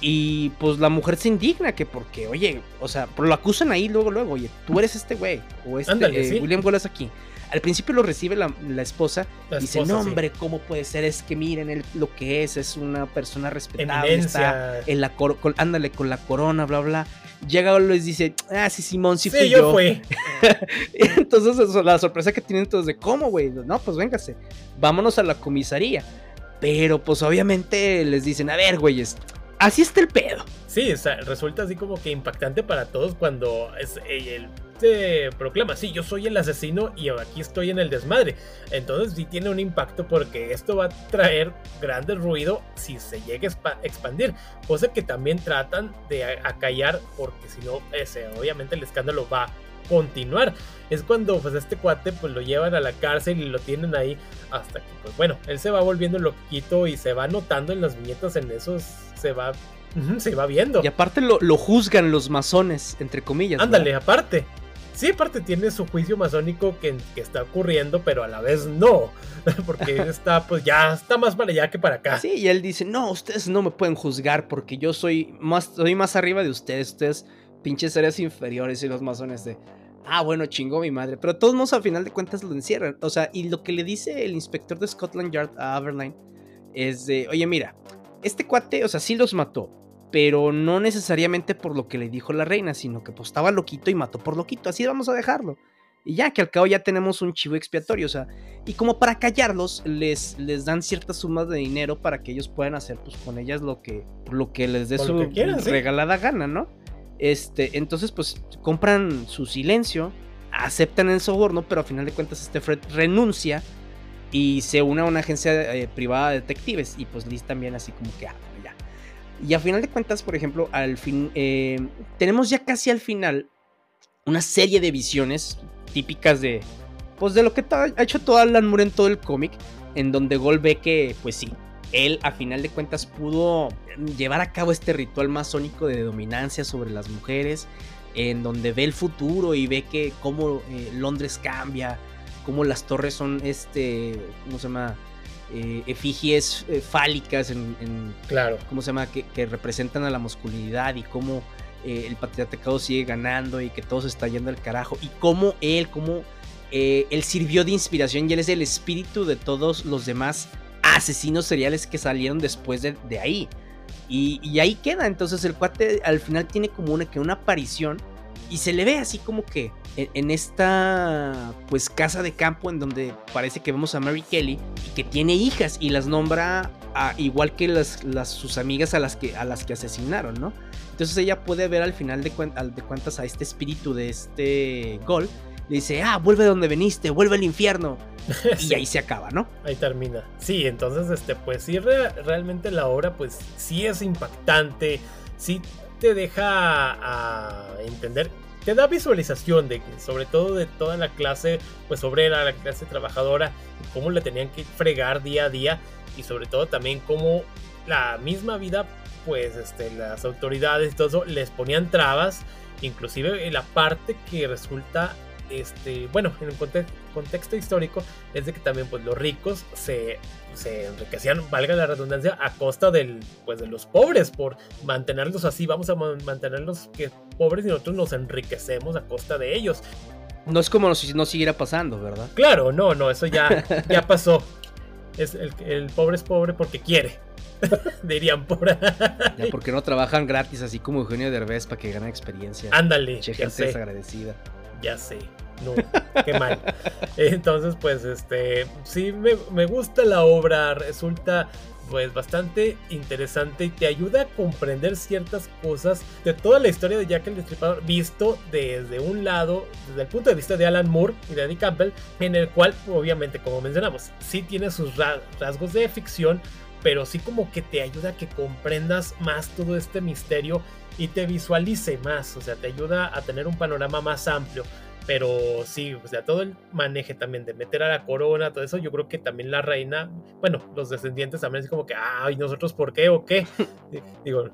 y pues la mujer se indigna que porque, oye, o sea, lo acusan ahí luego, luego, oye, tú eres este güey, o este eh, William Wallace aquí. Al principio lo recibe la, esposa, y dice, no hombre, ¿cómo puede ser? Es que miren lo que es, es una persona respetable, está en la ándale con la corona, bla, bla. Llega les dice, ah, sí, Simón, sí, fui yo. fui. Entonces la sorpresa que tienen todos de, ¿cómo, güey? No, pues véngase, vámonos a la comisaría. Pero pues obviamente les dicen, a ver, güeyes, así está el pedo. Sí, resulta así como que impactante para todos cuando es, eh, él se proclama, sí, yo soy el asesino y aquí estoy en el desmadre. Entonces sí tiene un impacto porque esto va a traer grande ruido si se llega a expandir. Cosa que también tratan de acallar porque si no, ese, obviamente el escándalo va continuar. Es cuando pues este cuate pues lo llevan a la cárcel y lo tienen ahí hasta que pues bueno, él se va volviendo loquito y se va notando en las viñetas en esos se va se va viendo. Y aparte lo, lo juzgan los masones, entre comillas. Ándale, aparte. Sí, aparte tiene su juicio masónico que, que, está ocurriendo, pero a la vez no. Porque está, pues ya está más para allá que para acá. Sí, y él dice: No, ustedes no me pueden juzgar porque yo soy más, soy más arriba de ustedes. Ustedes, pinches áreas inferiores y los masones de. Ah, bueno, chingó mi madre. Pero todos modos, al final de cuentas, lo encierran. O sea, y lo que le dice el inspector de Scotland Yard a Aberline es de: Oye, mira, este cuate, o sea, sí los mató, pero no necesariamente por lo que le dijo la reina, sino que pues estaba loquito y mató por loquito, así vamos a dejarlo. Y ya que al cabo ya tenemos un chivo expiatorio, o sea, y como para callarlos, les, les dan ciertas sumas de dinero para que ellos puedan hacer pues con ellas lo que, lo que les dé su regalada gana, ¿no? Este, entonces pues compran su silencio, aceptan el soborno, pero a final de cuentas este Fred renuncia y se une a una agencia eh, privada de detectives y pues Liz también así como que, ah, ya. Y a final de cuentas, por ejemplo, al fin, eh, tenemos ya casi al final una serie de visiones típicas de, pues de lo que ha hecho todo Alan Moore en todo el cómic, en donde Gol ve que, pues sí, él a final de cuentas pudo llevar a cabo este ritual masónico de dominancia sobre las mujeres, en donde ve el futuro y ve que cómo eh, Londres cambia, cómo las torres son, este, ¿cómo se llama? Eh, efigies eh, fálicas en, claro. ¿cómo se llama? Que, representan a la masculinidad y cómo el patriarcado sigue ganando y que todo se está yendo al carajo y cómo él, cómo él sirvió de inspiración y él es el espíritu de todos los demás asesinos seriales que salieron después de, ahí. Y, ahí queda, entonces el cuate al final tiene como una, que una aparición y se le ve así como que en, esta pues casa de campo en donde parece que vemos a Mary Kelly y que tiene hijas y las nombra igual que las, sus amigas a las que a las que asesinaron, ¿no? Entonces ella puede ver al final de, de cuentas a este espíritu de este Gol. Le dice, ah, vuelve donde veniste, vuelve al infierno. Y ahí se acaba, ¿no? Ahí termina. Sí, entonces, este, pues sí, realmente la obra, pues sí es impactante. Sí te deja a entender te da visualización de sobre todo de toda la clase pues obrera, la clase trabajadora, cómo le tenían que fregar día a día y sobre todo también cómo la misma vida pues este, las autoridades y todo eso les ponían trabas, inclusive en la parte que resulta este, bueno, en un contexto histórico es de que también pues los ricos se, se enriquecían, valga la redundancia, a costa del, pues, de los pobres, por mantenerlos así, vamos a mantenerlos que pobres y nosotros nos enriquecemos a costa de ellos. No es como si no siguiera pasando, ¿verdad? Claro, no, no, eso ya, ya pasó. Es el, el pobre es pobre porque quiere. Dirían por ahí. Ya, porque no trabajan gratis, así como Eugenio Derbez, para que ganen experiencia. Ándale. Che, gente desagradecida ya sé. No, qué mal. Entonces, pues, este, sí me, gusta la obra, resulta pues bastante interesante y te ayuda a comprender ciertas cosas de toda la historia de Jack el Destripador visto desde un lado, desde el punto de vista de Alan Moore y de Eddie Campbell, en el cual obviamente como mencionamos, sí tiene sus rasgos de ficción, pero sí como que te ayuda a que comprendas más todo este misterio y te visualice más, o sea, te ayuda a tener un panorama más amplio. Pero sí, o sea, todo el maneje también de meter a la corona, todo eso, yo creo que también la reina, bueno, los descendientes también es como que, ay, ¿nosotros por qué o qué? Digo,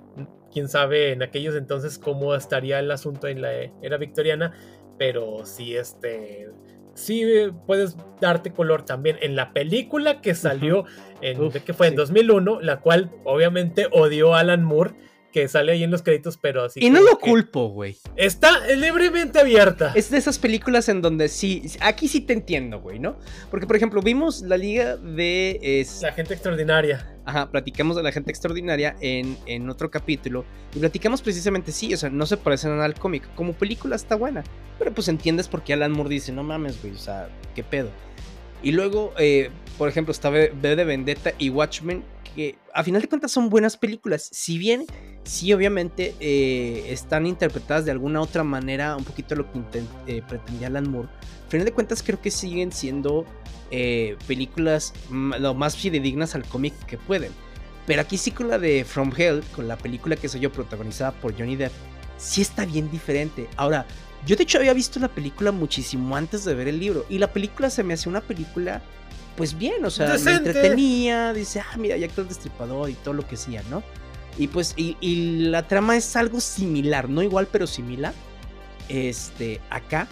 quién sabe en aquellos entonces cómo estaría el asunto en la era victoriana, pero sí, este, sí puedes darte color también en la película que salió en, que fue en 2001, la cual obviamente odió Alan Moore que sale ahí en los créditos, pero así. Y no lo culpo, güey. Está libremente abierta. Es de esas películas en donde sí, aquí sí te entiendo, güey, ¿no? Porque, por ejemplo, vimos la liga de... Es... La gente extraordinaria. Ajá, platicamos de la gente extraordinaria en, en otro capítulo. Y platicamos precisamente, sí, o sea, no se parece nada al cómic. Como película está buena. Pero pues entiendes por qué Alan Moore dice, no mames, güey, o sea, qué pedo. Y luego, eh, por ejemplo, está B de Vendetta y Watchmen, que a final de cuentas son buenas películas. Si bien, sí, obviamente eh, están interpretadas de alguna otra manera, un poquito lo que eh, pretendía Alan Moore. A final de cuentas, creo que siguen siendo eh, películas lo más fidedignas al cómic que pueden. Pero aquí sí con la de From Hell, con la película que soy protagonizada por Johnny Depp, sí está bien diferente. Ahora, yo de hecho había visto la película muchísimo antes de ver el libro. Y la película se me hace una película pues bien, o sea, me entretenía, dice, ah, mira, ya el Destripador y todo lo que sea, ¿no? Y pues, y, la trama es algo similar, no igual, pero similar. Este, acá.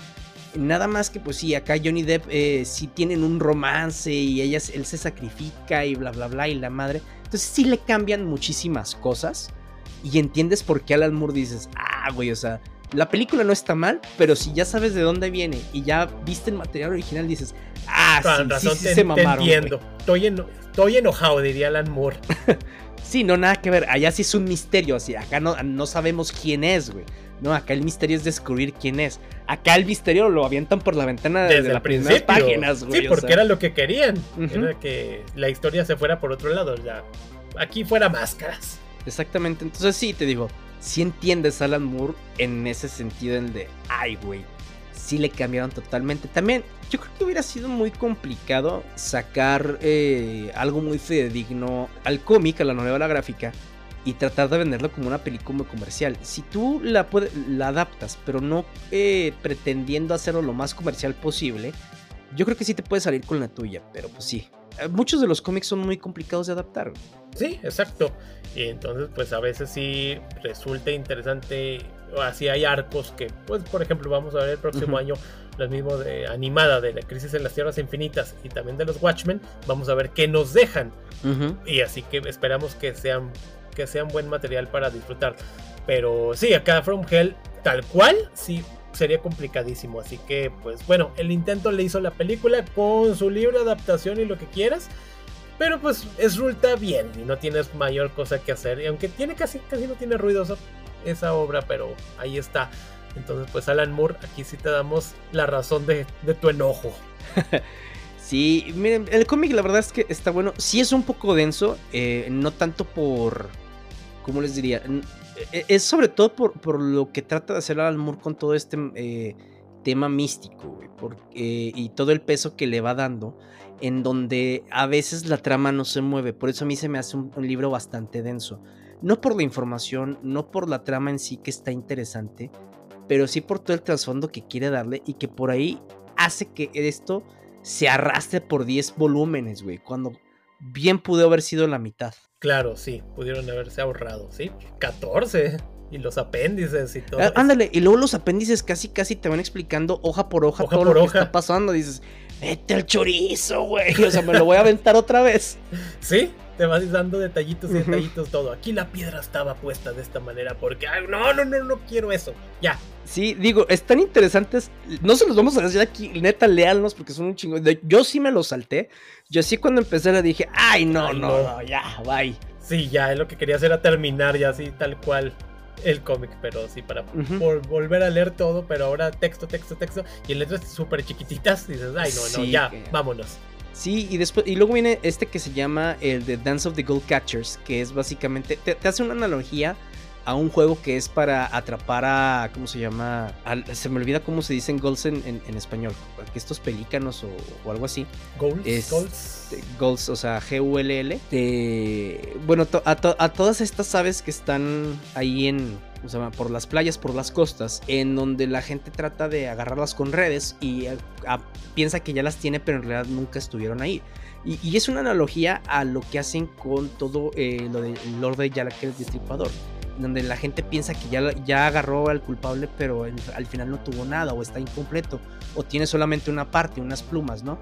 Nada más que, pues sí, acá Johnny Depp eh, sí tienen un romance y ella, él se sacrifica y bla, bla, bla, y la madre. Entonces sí le cambian muchísimas cosas. Y entiendes por qué Alan Moore dices, ah, güey, o sea, la película no está mal, pero si ya sabes de dónde viene y ya viste el material original, dices, ah, sí, razón, sí, se mamaron. entiendo. Estoy, estoy, enojado, diría Alan Moore. sí, no, nada que ver. Allá sí es un misterio. Así, acá no, no sabemos quién es, güey. No, acá el misterio es descubrir quién es. Acá el misterio lo avientan por la ventana desde, las primeras páginas, güey. Sí, porque era lo que querían. Era que la historia se fuera por otro lado. Ya. Aquí fuera máscaras. Exactamente. Entonces sí, te digo, si entiendes a Alan Moore en ese sentido, en de, ay, güey, sí le cambiaron totalmente. También, yo creo que hubiera sido muy complicado sacar eh, algo muy fidedigno al cómic, a la novela gráfica, y tratar de venderlo como una película comercial. Si tú la, la adaptas, pero no eh, pretendiendo hacerlo lo más comercial posible, yo creo que sí te puede salir con la tuya, pero pues sí. Eh, muchos de los cómics son muy complicados de adaptar. Sí, exacto. Y entonces, pues a veces sí resulta interesante. Así hay arcos que, pues, por ejemplo, vamos a ver el próximo año, lo mismo de animada de la crisis en las tierras infinitas y también de los Watchmen. Vamos a ver qué nos dejan. Y así que esperamos que sean, que sean buen material para disfrutar. Pero sí, acá From Hell, tal cual, sí sería complicadísimo. Así que, pues bueno, el intento le hizo la película con su libre adaptación y lo que quieras. Pero pues resulta bien y no tienes mayor cosa que hacer. Y aunque tiene casi, casi no tiene ruidoso esa obra, pero ahí está. Entonces, pues Alan Moore, aquí sí te damos la razón de, tu enojo. sí, miren, el cómic la verdad es que está bueno. Sí es un poco denso, eh, no tanto por... ¿Cómo les diría? E, es sobre todo por, lo que trata de hacer Alan Moore con todo este eh, tema místico, y todo el peso que le va dando en donde a veces la trama no se mueve. Por eso a mí se me hace un, libro bastante denso. No por la información, no por la trama en sí que está interesante, pero sí por todo el trasfondo que quiere darle y que por ahí hace que esto se arrastre por 10 volúmenes, güey, cuando bien pudo haber sido la mitad. Claro, sí, pudieron haberse ahorrado, ¿sí? 14. Y los apéndices y todo. Ah, ándale, y luego los apéndices casi casi te van explicando hoja por hoja, todo lo que está pasando. Dices, vete al chorizo, güey. O sea, me lo voy a aventar otra vez. Sí, te vas dando detallitos y detallitos todo. Aquí la piedra estaba puesta de esta manera porque, ay, no, no, no, no quiero eso. Ya. Sí, digo, están interesantes. No se los vamos a decir aquí, neta, lealnos porque son un chingo. Yo sí me los salté. Yo sí cuando empecé le dije, ay, no, no, no, ya, bye. Sí, ya, lo que quería hacer era terminar ya así, tal cual el cómic, pero sí, para volver a leer todo, pero ahora texto, texto, texto, y en letras súper chiquititas, dices, ay, no, no, ya, vámonos. Sí, y después, y luego viene este que se llama el de Dance of the Gold Catchers, que es básicamente, te, hace una analogía a un juego que es para atrapar a, ¿cómo se llama? se me olvida cómo se dicen goals en, en, español, que estos pelícanos o, algo así. Goals. goals. o sea, G-U-L-L. bueno, a, a todas estas aves que están ahí en, o sea, por las playas, por las costas, en donde la gente trata de agarrarlas con redes y eh, piensa que ya las tiene, pero en realidad nunca estuvieron ahí. Y, es una analogía a lo que hacen con todo eh, lo del Lord de Yalak, el destripador, donde la gente piensa que ya, ya agarró al culpable, pero al final no tuvo nada, o está incompleto, o tiene solamente una parte, unas plumas, ¿no?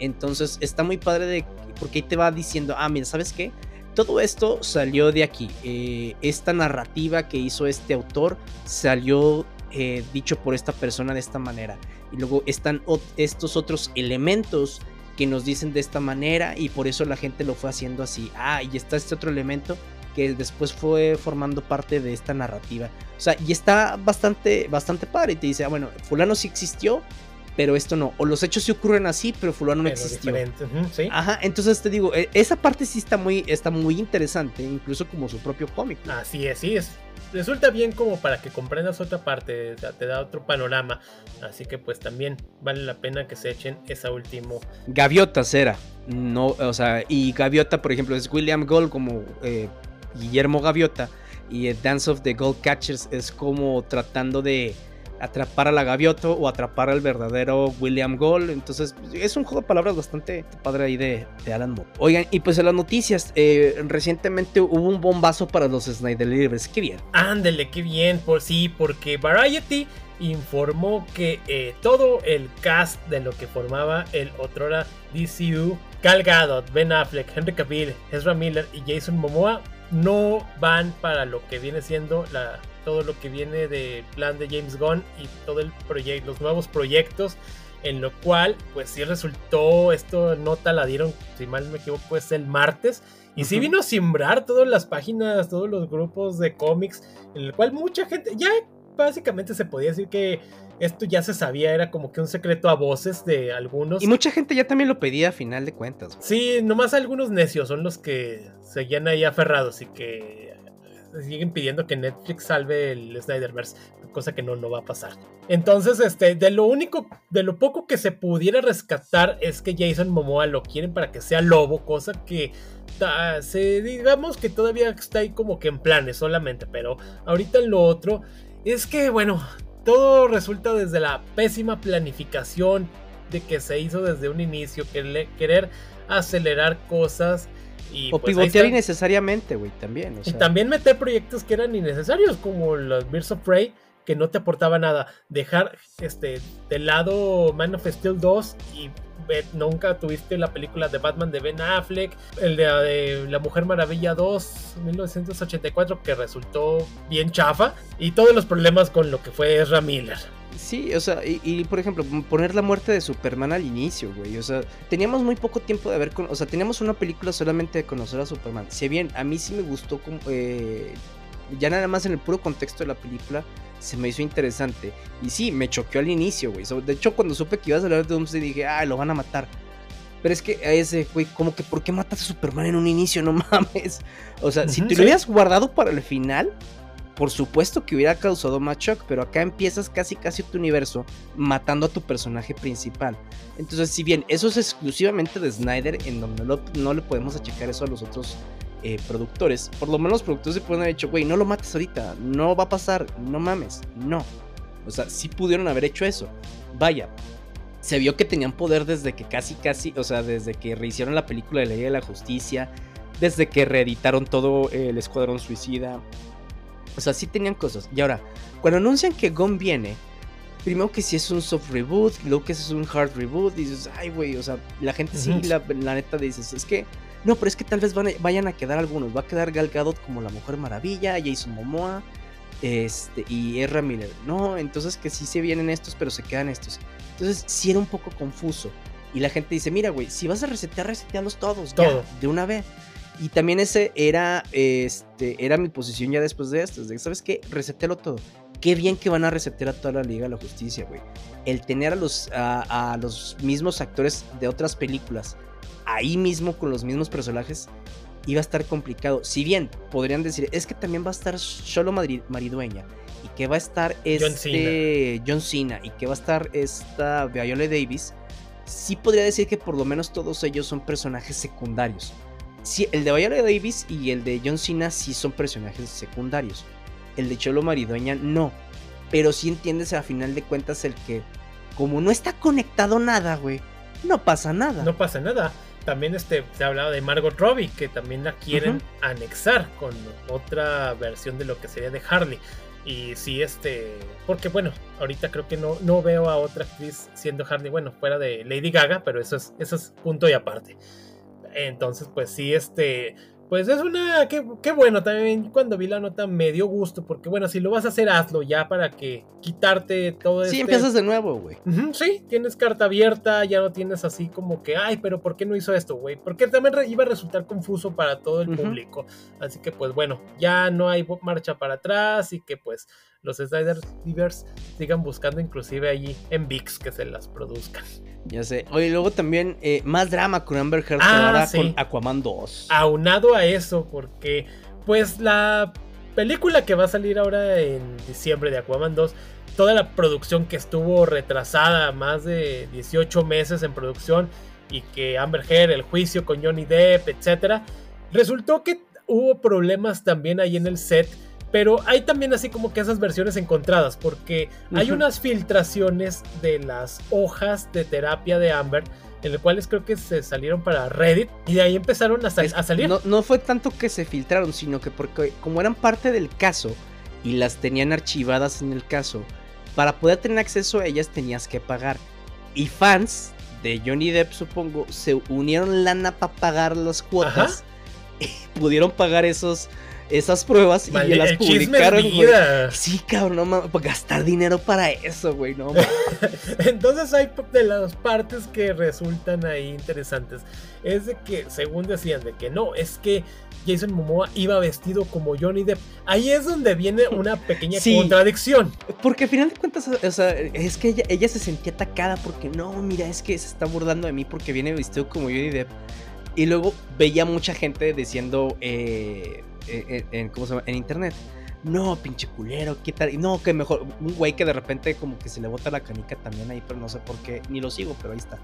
Entonces está muy padre de, porque ahí te va diciendo, ah, mira, ¿sabes qué? Todo esto salió de aquí. Eh, esta narrativa que hizo este autor salió eh, dicho por esta persona de esta manera. Y luego están estos otros elementos que nos dicen de esta manera y por eso la gente lo fue haciendo así. Ah, y está este otro elemento que después fue formando parte de esta narrativa. O sea, y está bastante, bastante padre. Y te dice, ah, bueno, fulano sí existió, pero esto no. O los hechos sí ocurren así, pero fulano no existió. ¿sí? Ajá, entonces te digo, e, esa parte sí está muy, está muy interesante, incluso como su propio cómic. Así es, sí, es. Resulta bien como para que comprendas otra parte, te da otro panorama. Así que pues también vale la pena que se echen esa último. Gaviota era. No, o sea, y Gaviota, por ejemplo, es William Gold como eh, Guillermo Gaviota. Y Dance of the Gold Catchers es como tratando de atrapar a la gaviota o atrapar al verdadero William Gold. Entonces, es un juego de palabras bastante padre ahí de, Alan Moore. Oigan, y pues en las noticias, eh, recientemente hubo un bombazo para los Snyder Libres. Qué bien. Ándele, qué bien. Por sí, porque Variety informó que eh, todo el cast de lo que formaba el otrora DCU, Gal Gadot, Ben Affleck, Henry Cavill, Ezra Miller y Jason Momoa no van para lo que viene siendo la todo lo que viene del plan de James Gunn y todo el proyecto, los nuevos proyectos, en lo cual, pues sí resultó, esto nota la dieron, si mal no me equivoco, es el martes, y sí vino a simbrar todas las páginas, todos los grupos de cómics, en el cual mucha gente, ya básicamente se podía decir que esto ya se sabía, era como que un secreto a voces de algunos. Y mucha gente ya también lo pedía a final de cuentas. Sí, nomás algunos necios son los que seguían ahí aferrados y que siguen pidiendo que Netflix salve el Snyderverse, cosa que no, no va a pasar. Entonces, este, de lo único, de lo poco que se pudiera rescatar es que Jason Momoa lo quieren para que sea lobo, cosa que se, digamos que todavía está ahí como que en planes solamente, pero ahorita lo otro es que, bueno, todo resulta desde la pésima planificación de que se hizo desde un inicio, querer acelerar cosas o pues, pivotear innecesariamente, güey, también. Y también meter proyectos que eran innecesarios, como los Birds of Prey, que no te aportaba nada. Dejar este de lado Man of Steel 2 y nunca tuviste la película de Batman de Ben Affleck, el de, La Mujer Maravilla 2, 1984, que resultó bien chafa, y todos los problemas con lo que fue Ezra Miller. Sí, o sea, y, por ejemplo, poner la muerte de Superman al inicio, güey. O sea, teníamos muy poco tiempo de ver, con, o sea, teníamos una película solamente de conocer a Superman. Si bien a mí sí me gustó, eh, ya nada más en el puro contexto de la película, se me hizo interesante. Y sí, me choqueó al inicio, güey. De hecho, cuando supe que ibas a hablar de Doomsday, dije, ah, lo van a matar. Pero es que a ese, güey, como que, ¿por qué matas a Superman en un inicio? No mames. O sea, si te lo hubieras guardado para el final, por supuesto que hubiera causado más shock, pero acá empiezas casi casi tu universo matando a tu personaje principal. Entonces, si bien eso es exclusivamente de Snyder, en donde no, le podemos achacar eso a los otros eh, productores, por lo menos los productores se pueden haber dicho, güey, no lo mates ahorita, no va a pasar, no mames, no. O sea, sí pudieron haber hecho eso. Vaya, se vio que tenían poder desde que casi, casi, o sea, desde que rehicieron la película de la Ley de la Justicia, desde que reeditaron todo el Escuadrón Suicida. O sea, sí tenían cosas. Y ahora, cuando anuncian que Gon viene, primero que si es un soft reboot, luego que es un hard reboot, dices, ay, güey, o sea, la gente sí, la, neta dices, es que, no, pero es que tal vez vayan a quedar algunos, va a quedar Gal Gadot como la Mujer Maravilla, Jason Momoa, este, y Erra Miller, no, entonces que sí se vienen estos, pero se quedan estos. Entonces sí era un poco confuso. Y la gente dice, mira, güey, si vas a resetear, resetearlos todos, Todo. de una vez. Y también ese era, este, era mi posición ya después de esto. De, ¿Sabes qué? Resetealo todo. Qué bien que van a resetear a toda la Liga de la Justicia, güey. El tener a los, a, los mismos actores de otras películas ahí mismo con los mismos personajes iba a estar complicado. Si bien podrían decir, es que también va a estar solo Maridueña y que va a estar este John Cena. y que va a estar esta Viola Davis, sí podría decir que por lo menos todos ellos son personajes secundarios. Sí, el de Viola Davis y el de John Cena sí son personajes secundarios el de Cholo Maridueña no. Pero sí entiendes a final de cuentas el que, como no está conectado nada, güey, no pasa nada. No pasa nada. También este, se ha hablado de Margot Robbie, que también la quieren anexar con otra versión de lo que sería de Harley. Y sí, este, porque bueno, ahorita creo que no, no veo a otra actriz siendo Harley, bueno, fuera de Lady Gaga, pero eso es, eso es punto y aparte. Entonces, pues sí, este, pues es una. Qué, bueno, también cuando vi la nota me dio gusto, porque bueno, si lo vas a hacer, hazlo ya para que quitarte todo eso. Sí, este empiezas de nuevo, güey. sí, tienes carta abierta, ya no tienes así como que, ay, pero ¿por qué no hizo esto, güey? Porque también iba a resultar confuso para todo el público. Así que, pues bueno, ya no hay marcha para atrás y que pues los Snyder Divers sigan buscando inclusive allí en VIX que se las produzcan. Ya sé. Oye, luego también eh, más drama con Amber Heard ah, ahora con Aquaman 2. Aunado a eso, porque pues la película que va a salir ahora en diciembre de Aquaman 2, toda la producción que estuvo retrasada, más de 18 meses en producción, y que Amber Heard, el juicio con Johnny Depp, etcétera, resultó que hubo problemas también ahí en el set pero hay también así como que esas versiones encontradas, porque hay unas filtraciones de las hojas de terapia de Amber, en las cuales creo que se salieron para Reddit, y de ahí empezaron a, salir. No, fue tanto que se filtraron, sino que porque como eran parte del caso y las tenían archivadas en el caso, para poder tener acceso a ellas tenías que pagar. Y fans de Johnny Depp, supongo, se unieron lana para pagar las cuotas. Y pudieron pagar esos esas pruebas y las publicaron. Sí, cabrón, no mames, pues gastar dinero para eso, güey, no Entonces hay de las partes que resultan ahí interesantes. Es de que, según decían, de que no, es que Jason Momoa iba vestido como Johnny Depp. Ahí es donde viene una pequeña contradicción. Porque al final de cuentas, o sea, es que ella, ella se sentía atacada porque no, mira, es que se está burlando de mí porque viene vestido como Johnny Depp. Y luego veía mucha gente diciendo, eh, eh, eh, en, ¿cómo se llama? en internet. No, pinche culero, ¿qué tal? No, que mejor. Un güey que de repente como que se le bota la canica también ahí, pero no sé por qué, ni lo sigo, pero ahí está.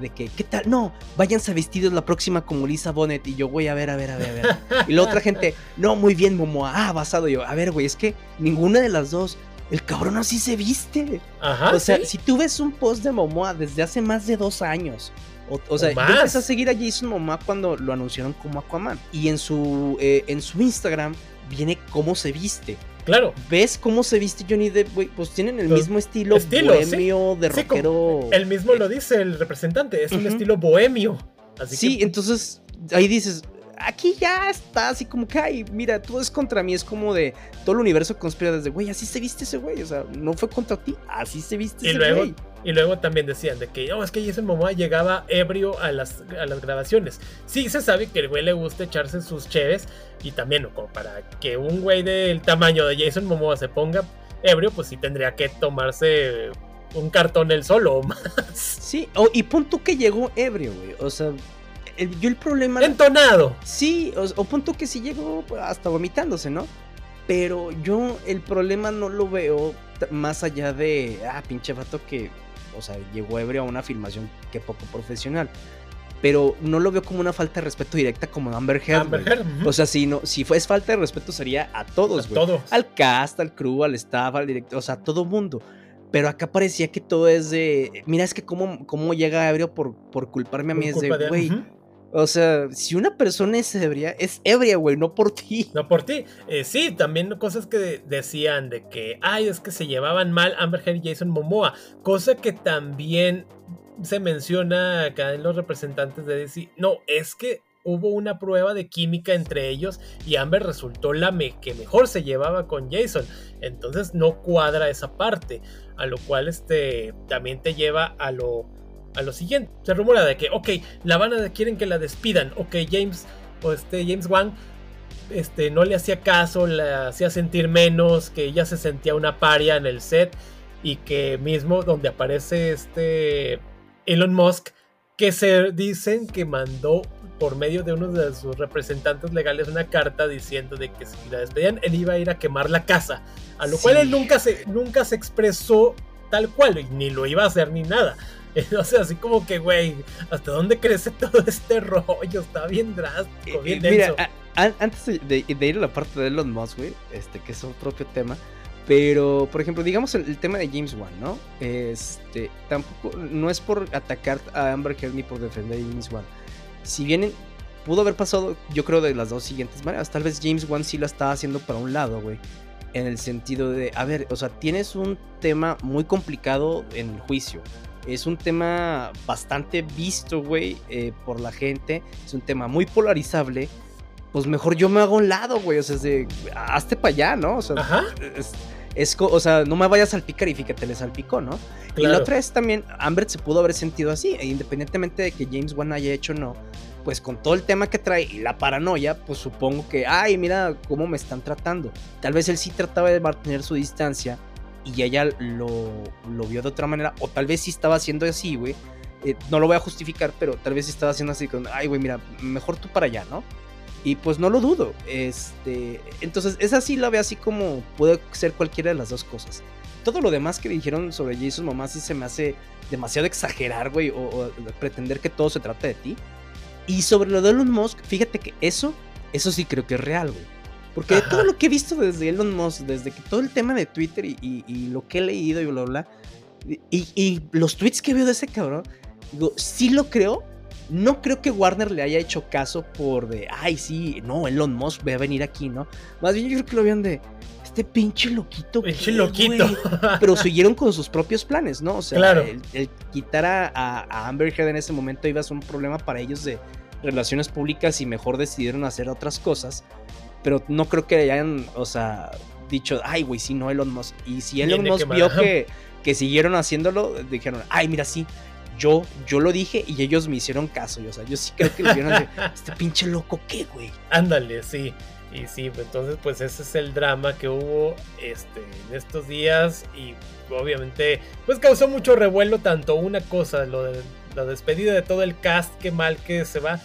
De que, ¿qué tal? No, váyanse vestidos la próxima como Lisa Bonnet. Y yo, voy a ver, a ver, a ver, a ver. Y la otra gente, no, muy bien, Momoa. Ah, basado yo. A ver, güey, es que ninguna de las dos. El cabrón así se viste. Ajá, o sea, si tú ves un post de Momoa desde hace más de dos años o, sea, yo empecé a seguir a Jason Momoa cuando lo anunciaron como Aquaman. Y en su, eh, en su Instagram viene cómo se viste. Claro. ¿Ves cómo se viste Johnny Depp, Pues tienen el mismo estilo, bohemio de rockero. el mismo lo dice el representante, es un estilo bohemio. Así sí, entonces ahí dices, aquí ya está así como que, ay, mira, todo es contra mí, es como de todo el universo conspira desde, güey, así se viste ese güey, o sea, no fue contra ti, así se viste ese güey. Y luego también decían de que, oh, es que Jason Momoa llegaba ebrio a las, a las grabaciones. Sí se sabe que el güey le gusta echarse sus cheves y también, como para que un güey del tamaño de Jason Momoa se ponga ebrio, pues sí tendría que tomarse un cartón él solo o más. Sí, y punto que llegó ebrio, güey, o sea yo el problema. Entonado. Sí, o, punto que sí llegó hasta vomitándose, ¿no? Pero yo el problema no lo veo más allá de. Ah, pinche vato que. O sea, llegó ebrio a una filmación que poco profesional. pero no lo veo como una falta de respeto directa como Amber Heard. Amber Heard, ujú. O sea, si, no, si fue falta de respeto sería a todos, A güey. todos. Al cast, al crew, al staff, al director, o sea, a todo mundo. Pero acá parecía que todo es de. Mira, es que cómo, cómo llega ebrio por, por culparme a mí. Por Es de, güey. ujú. O sea, si una persona es ebria, es ebria, güey, no por ti. No por ti. Eh, sí, también cosas que decían de que, ay, es que se llevaban mal Amber Heard y Jason Momoa. Cosa que también se menciona acá en los representantes de DC. No, es que hubo una prueba de química entre ellos y Amber resultó la que mejor se llevaba con Jason. Entonces no cuadra esa parte. A lo cual este también te lleva a lo, a lo siguiente. Se rumora de que, ok, la van a quieren que la despidan. Ok, James o este James Wan este, no le hacía caso, la hacía sentir menos, que ella se sentía una paria en el set y que mismo donde aparece este Elon Musk, que se dicen que mandó por medio de uno de sus representantes legales una carta diciendo de que si la despedían él iba a ir a quemar la casa, a lo cual él nunca se, nunca se expresó tal cual, y ni lo iba a hacer ni nada. O sea, así como que, güey, ¿hasta dónde crece todo este rollo? Está bien drástico, bien Eh, Mira, denso. a- a- antes de, de- de ir a la parte de Elon Musk, güey, este, que es un propio tema. Pero, por ejemplo, digamos el, el tema de James Wan, ¿no? Este, tampoco, no es por atacar a Amber Heard ni por defender a James Wan. Si bien pudo haber pasado, yo creo, de las dos siguientes maneras. Tal vez James Wan sí la estaba haciendo para un lado, güey. En el sentido de, a ver, o sea, tienes un tema muy complicado en el juicio. Es un tema bastante visto, güey, eh, por la gente. Es un tema muy polarizable. Pues mejor yo me hago a un lado, güey. O sea, es de, hazte para allá, ¿no? O sea, Ajá. es, es co- o sea, no me vayas a salpicar y fíjate, le salpicó, ¿no? Y la otra es también, Amber se pudo haber sentido así, e independientemente de que James Wan haya hecho o no, pues con todo el tema que trae y la paranoia, pues supongo que, ay, mira cómo me están tratando. Tal vez él sí trataba de mantener su distancia y ella lo, lo vio de otra manera, o tal vez sí estaba haciendo así, güey. Eh, no lo voy a justificar, pero tal vez sí estaba haciendo así con, ay, güey, mira, mejor tú para allá, ¿no? Y pues no lo dudo. Este, entonces, esa sí la veo así como puede ser cualquiera de las dos cosas. Todo lo demás que dijeron sobre Jason Mamá sí se me hace demasiado exagerar, güey, o, o pretender que todo se trata de ti. Y sobre lo de Elon Musk, fíjate que eso, eso sí creo que es real, güey. Porque de todo lo que he visto desde Elon Musk, desde que todo el tema de Twitter y, y- y lo que he leído y bla, bla, bla, y, y los tweets que veo de ese cabrón, digo, sí lo creo. No creo que Warner le haya hecho caso por de, ay, sí, no, Elon Musk va a venir aquí, ¿no? Más bien yo creo que lo vean de, este pinche loquito. Pinche ¿qué, loquito. güey?" Pero siguieron con sus propios planes, ¿no? O sea, Claro. el, el quitar a, a- a Amber Heard en ese momento iba a ser un problema para ellos de relaciones públicas y mejor decidieron hacer otras cosas. Pero no creo que hayan, o sea, dicho, ay, güey, si no Elon Musk. Y si Elon Tiene Musk que vio que, que siguieron haciéndolo, dijeron, ay, mira, sí, yo, yo lo dije y ellos me hicieron caso. Y, o sea, yo sí creo que le vieron de, este pinche loco, ¿qué, güey? Ándale, sí. Y sí, entonces pues ese es el drama que hubo este, en estos días y obviamente pues causó mucho revuelo tanto una cosa, lo de la despedida de todo el cast, qué mal que se va.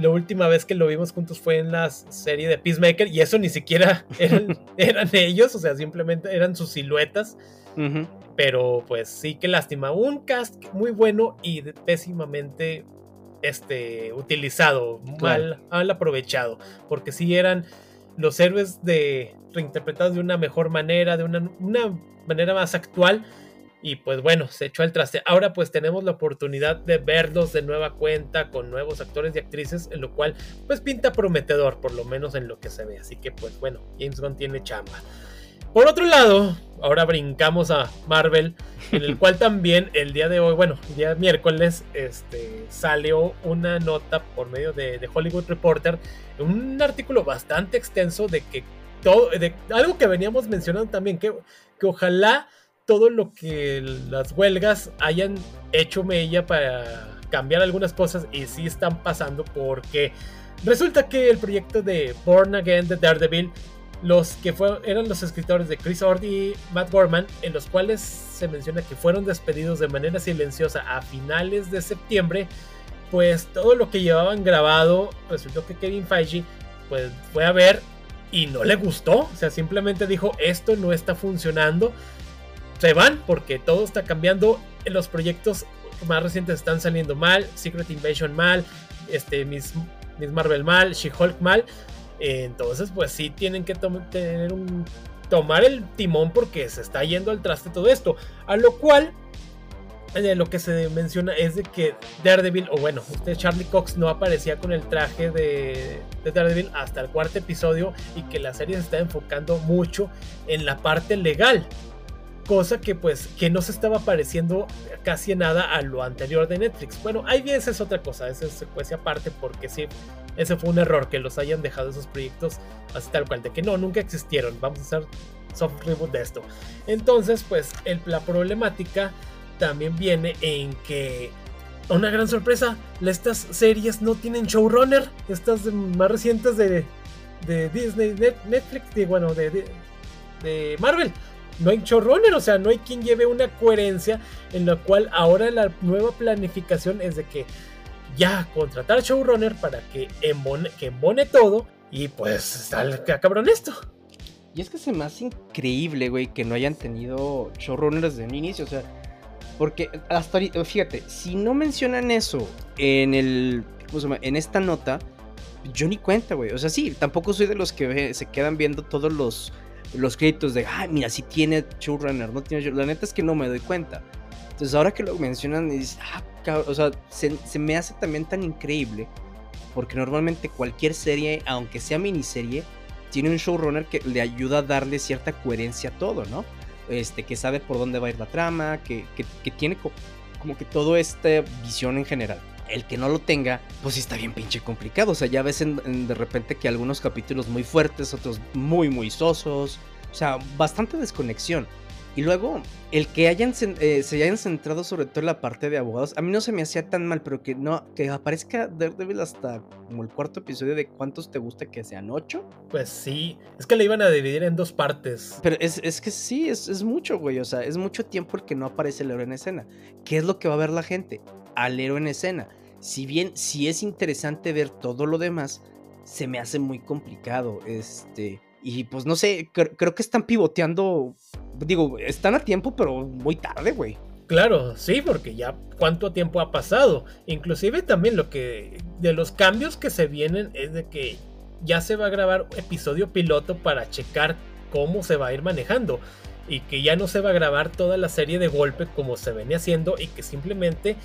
La última vez que lo vimos juntos fue en la serie de Peacemaker y eso ni siquiera eran, eran ellos, o sea, simplemente eran sus siluetas. Pero pues sí que lástima. Un cast muy bueno y pésimamente este, utilizado, mal, mal aprovechado. Porque sí eran los héroes de reinterpretados de una mejor manera, de una, una manera más actual. Y pues bueno, se echó al traste. Ahora pues tenemos la oportunidad de verlos de nueva cuenta con nuevos actores y actrices, en lo cual pues pinta prometedor, por lo menos en lo que se ve. Así que pues bueno, James Gunn tiene chamba. Por otro lado, ahora brincamos a Marvel, en el cual también el día de hoy, bueno, el día miércoles, este, salió una nota por medio de, de Hollywood Reporter, un artículo bastante extenso de que todo, de algo que veníamos mencionando también, que, que ojalá todo lo que las huelgas hayan hecho mella para cambiar algunas cosas y sí están pasando porque resulta que el proyecto de Born Again de Daredevil los que fue, eran los escritores de Chris Ord y Matt Gorman, en los cuales se menciona que fueron despedidos de manera silenciosa a finales de septiembre, pues todo lo que llevaban grabado, resultó que Kevin Feige pues fue a ver y no le gustó, o sea, simplemente dijo, esto no está funcionando, se van porque todo está cambiando, los proyectos más recientes están saliendo mal, Secret Invasion mal, este, Miss, Miss Marvel mal, She-Hulk mal. entonces, pues sí tienen que tomar el timón porque se está yendo al traste todo esto. A lo cual eh, lo que se menciona es de que Daredevil, o bueno, usted Charlie Cox no aparecía con el traje de, Daredevil hasta el cuarto episodio y que la serie se está enfocando mucho en la parte legal. Cosa que pues que no se estaba pareciendo casi nada a lo anterior de Netflix. Bueno, ahí bien esa es otra cosa, esa es secuencia aparte porque sí, ese fue un error que los hayan dejado esos proyectos así tal cual, de que no, nunca existieron, vamos a hacer soft reboot de esto. Entonces pues el, la problemática también viene en que una gran sorpresa, estas series no tienen showrunner, estas más recientes de, de Disney, Netflix, de, bueno, de, de, Marvel. No hay showrunner, o sea, no hay quien lleve una coherencia en la cual ahora la nueva planificación es de que ya contratar showrunner para que embone, que embone todo y pues salga cabrón esto. Y es que se me hace increíble, güey, que no hayan tenido showrunners desde un inicio, o sea, porque hasta ahorita, fíjate, si no mencionan eso en el. En esta nota, yo ni cuenta, güey. O sea, sí, tampoco soy de los que se quedan viendo todos los, los créditos de, ah, mira, si tiene showrunner, no tiene La neta es que no me doy cuenta. Entonces, ahora que lo mencionan, dices, ah, cabrón, o sea, se, se me hace también tan increíble. Porque normalmente cualquier serie, aunque sea miniserie, tiene un showrunner que le ayuda a darle cierta coherencia a todo, ¿no? este, que sabe por dónde va a ir la trama, que, tiene como que toda esta visión en general. El que no lo tenga, pues sí está bien pinche complicado. O sea, ya ves de repente que algunos capítulos muy fuertes, otros muy, muy sosos. O sea, bastante desconexión. Y luego, el que hayan, eh, se hayan centrado sobre todo en la parte de abogados, a mí no se me hacía tan mal, pero que no, que aparezca Daredevil hasta como el cuarto episodio de cuántos te gusta que sean ocho. Pues sí, es que le iban a dividir en dos partes. Pero es, es que sí, es, es, mucho, güey, o sea, es mucho tiempo el que no aparece el héroe en escena. ¿Qué es lo que va a ver la gente? Al héroe en escena. Si bien sí es interesante ver todo lo demás, se me hace muy complicado, este... Y pues no sé, creo que están pivoteando digo, están a tiempo, pero muy tarde, güey. Claro, sí, porque ya cuánto tiempo ha pasado. Inclusive también lo que de los cambios que se vienen es de que ya se va a grabar episodio piloto para checar cómo se va a ir manejando y que ya no se va a grabar toda la serie de golpe como se venía haciendo y que simplemente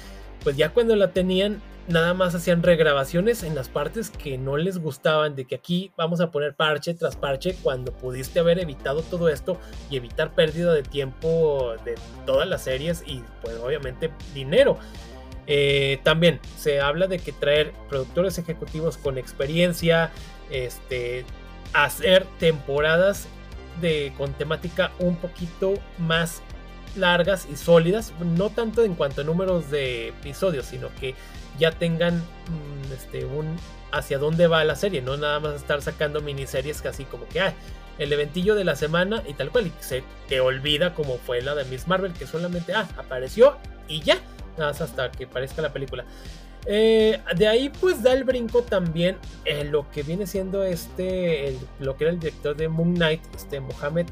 pues ya cuando la tenían nada más hacían regrabaciones en las partes que no les gustaban, de que aquí vamos a poner parche tras parche cuando pudiste haber evitado todo esto y evitar pérdida de tiempo de todas las series y pues obviamente dinero. Eh, también se habla de que traer productores ejecutivos con experiencia, este, hacer temporadas de, con temática un poquito más largas y sólidas, no tanto en cuanto a números de episodios, sino que ya tengan mm, este, un hacia dónde va la serie, no nada más estar sacando miniseries casi como que, ah, el eventillo de la semana y tal cual, y se te olvida como fue la de Miss Marvel, que solamente, ah, apareció y ya, hasta que parezca la película. Eh, de ahí pues da el brinco también en lo que viene siendo este, lo que era el director de Moon Knight, este Mohamed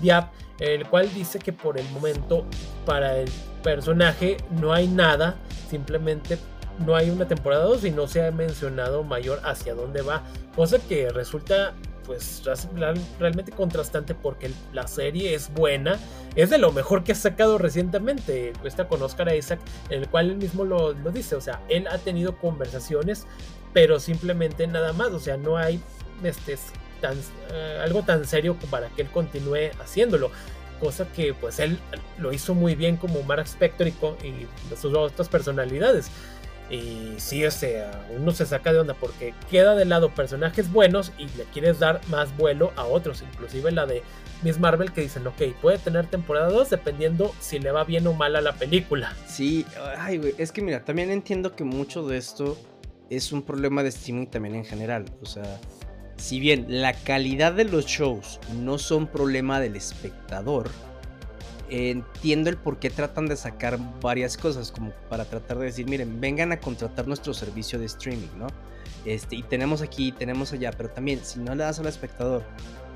Diab, el cual dice que por el momento para el personaje no hay nada, simplemente no hay una temporada 2 y no se ha mencionado mayor hacia dónde va, cosa que resulta pues realmente contrastante porque la serie es buena, es de lo mejor que ha sacado recientemente, está con Oscar Isaac, en el cual él mismo lo, dice, o sea, él ha tenido conversaciones, pero simplemente nada más, o sea, no hay este, tan, eh, algo tan serio para que él continúe haciéndolo cosa que pues él lo hizo muy bien como Mark Spector y, y sus otras personalidades. Y sí, o sea, uno se saca de onda porque queda de lado personajes buenos y le quieres dar más vuelo a otros, inclusive la de Miss Marvel que dicen, ok, puede tener temporada 2 dependiendo si le va bien o mal a la película. Sí, ay, güey, es que mira, también entiendo que mucho de esto es un problema de streaming también en general, o sea, si bien la calidad de los shows no son problema del espectador, entiendo el por qué tratan de sacar varias cosas, como para tratar de decir, miren, vengan a contratar nuestro servicio de streaming, ¿no? Este, y tenemos aquí, tenemos allá, pero también, si no le das al espectador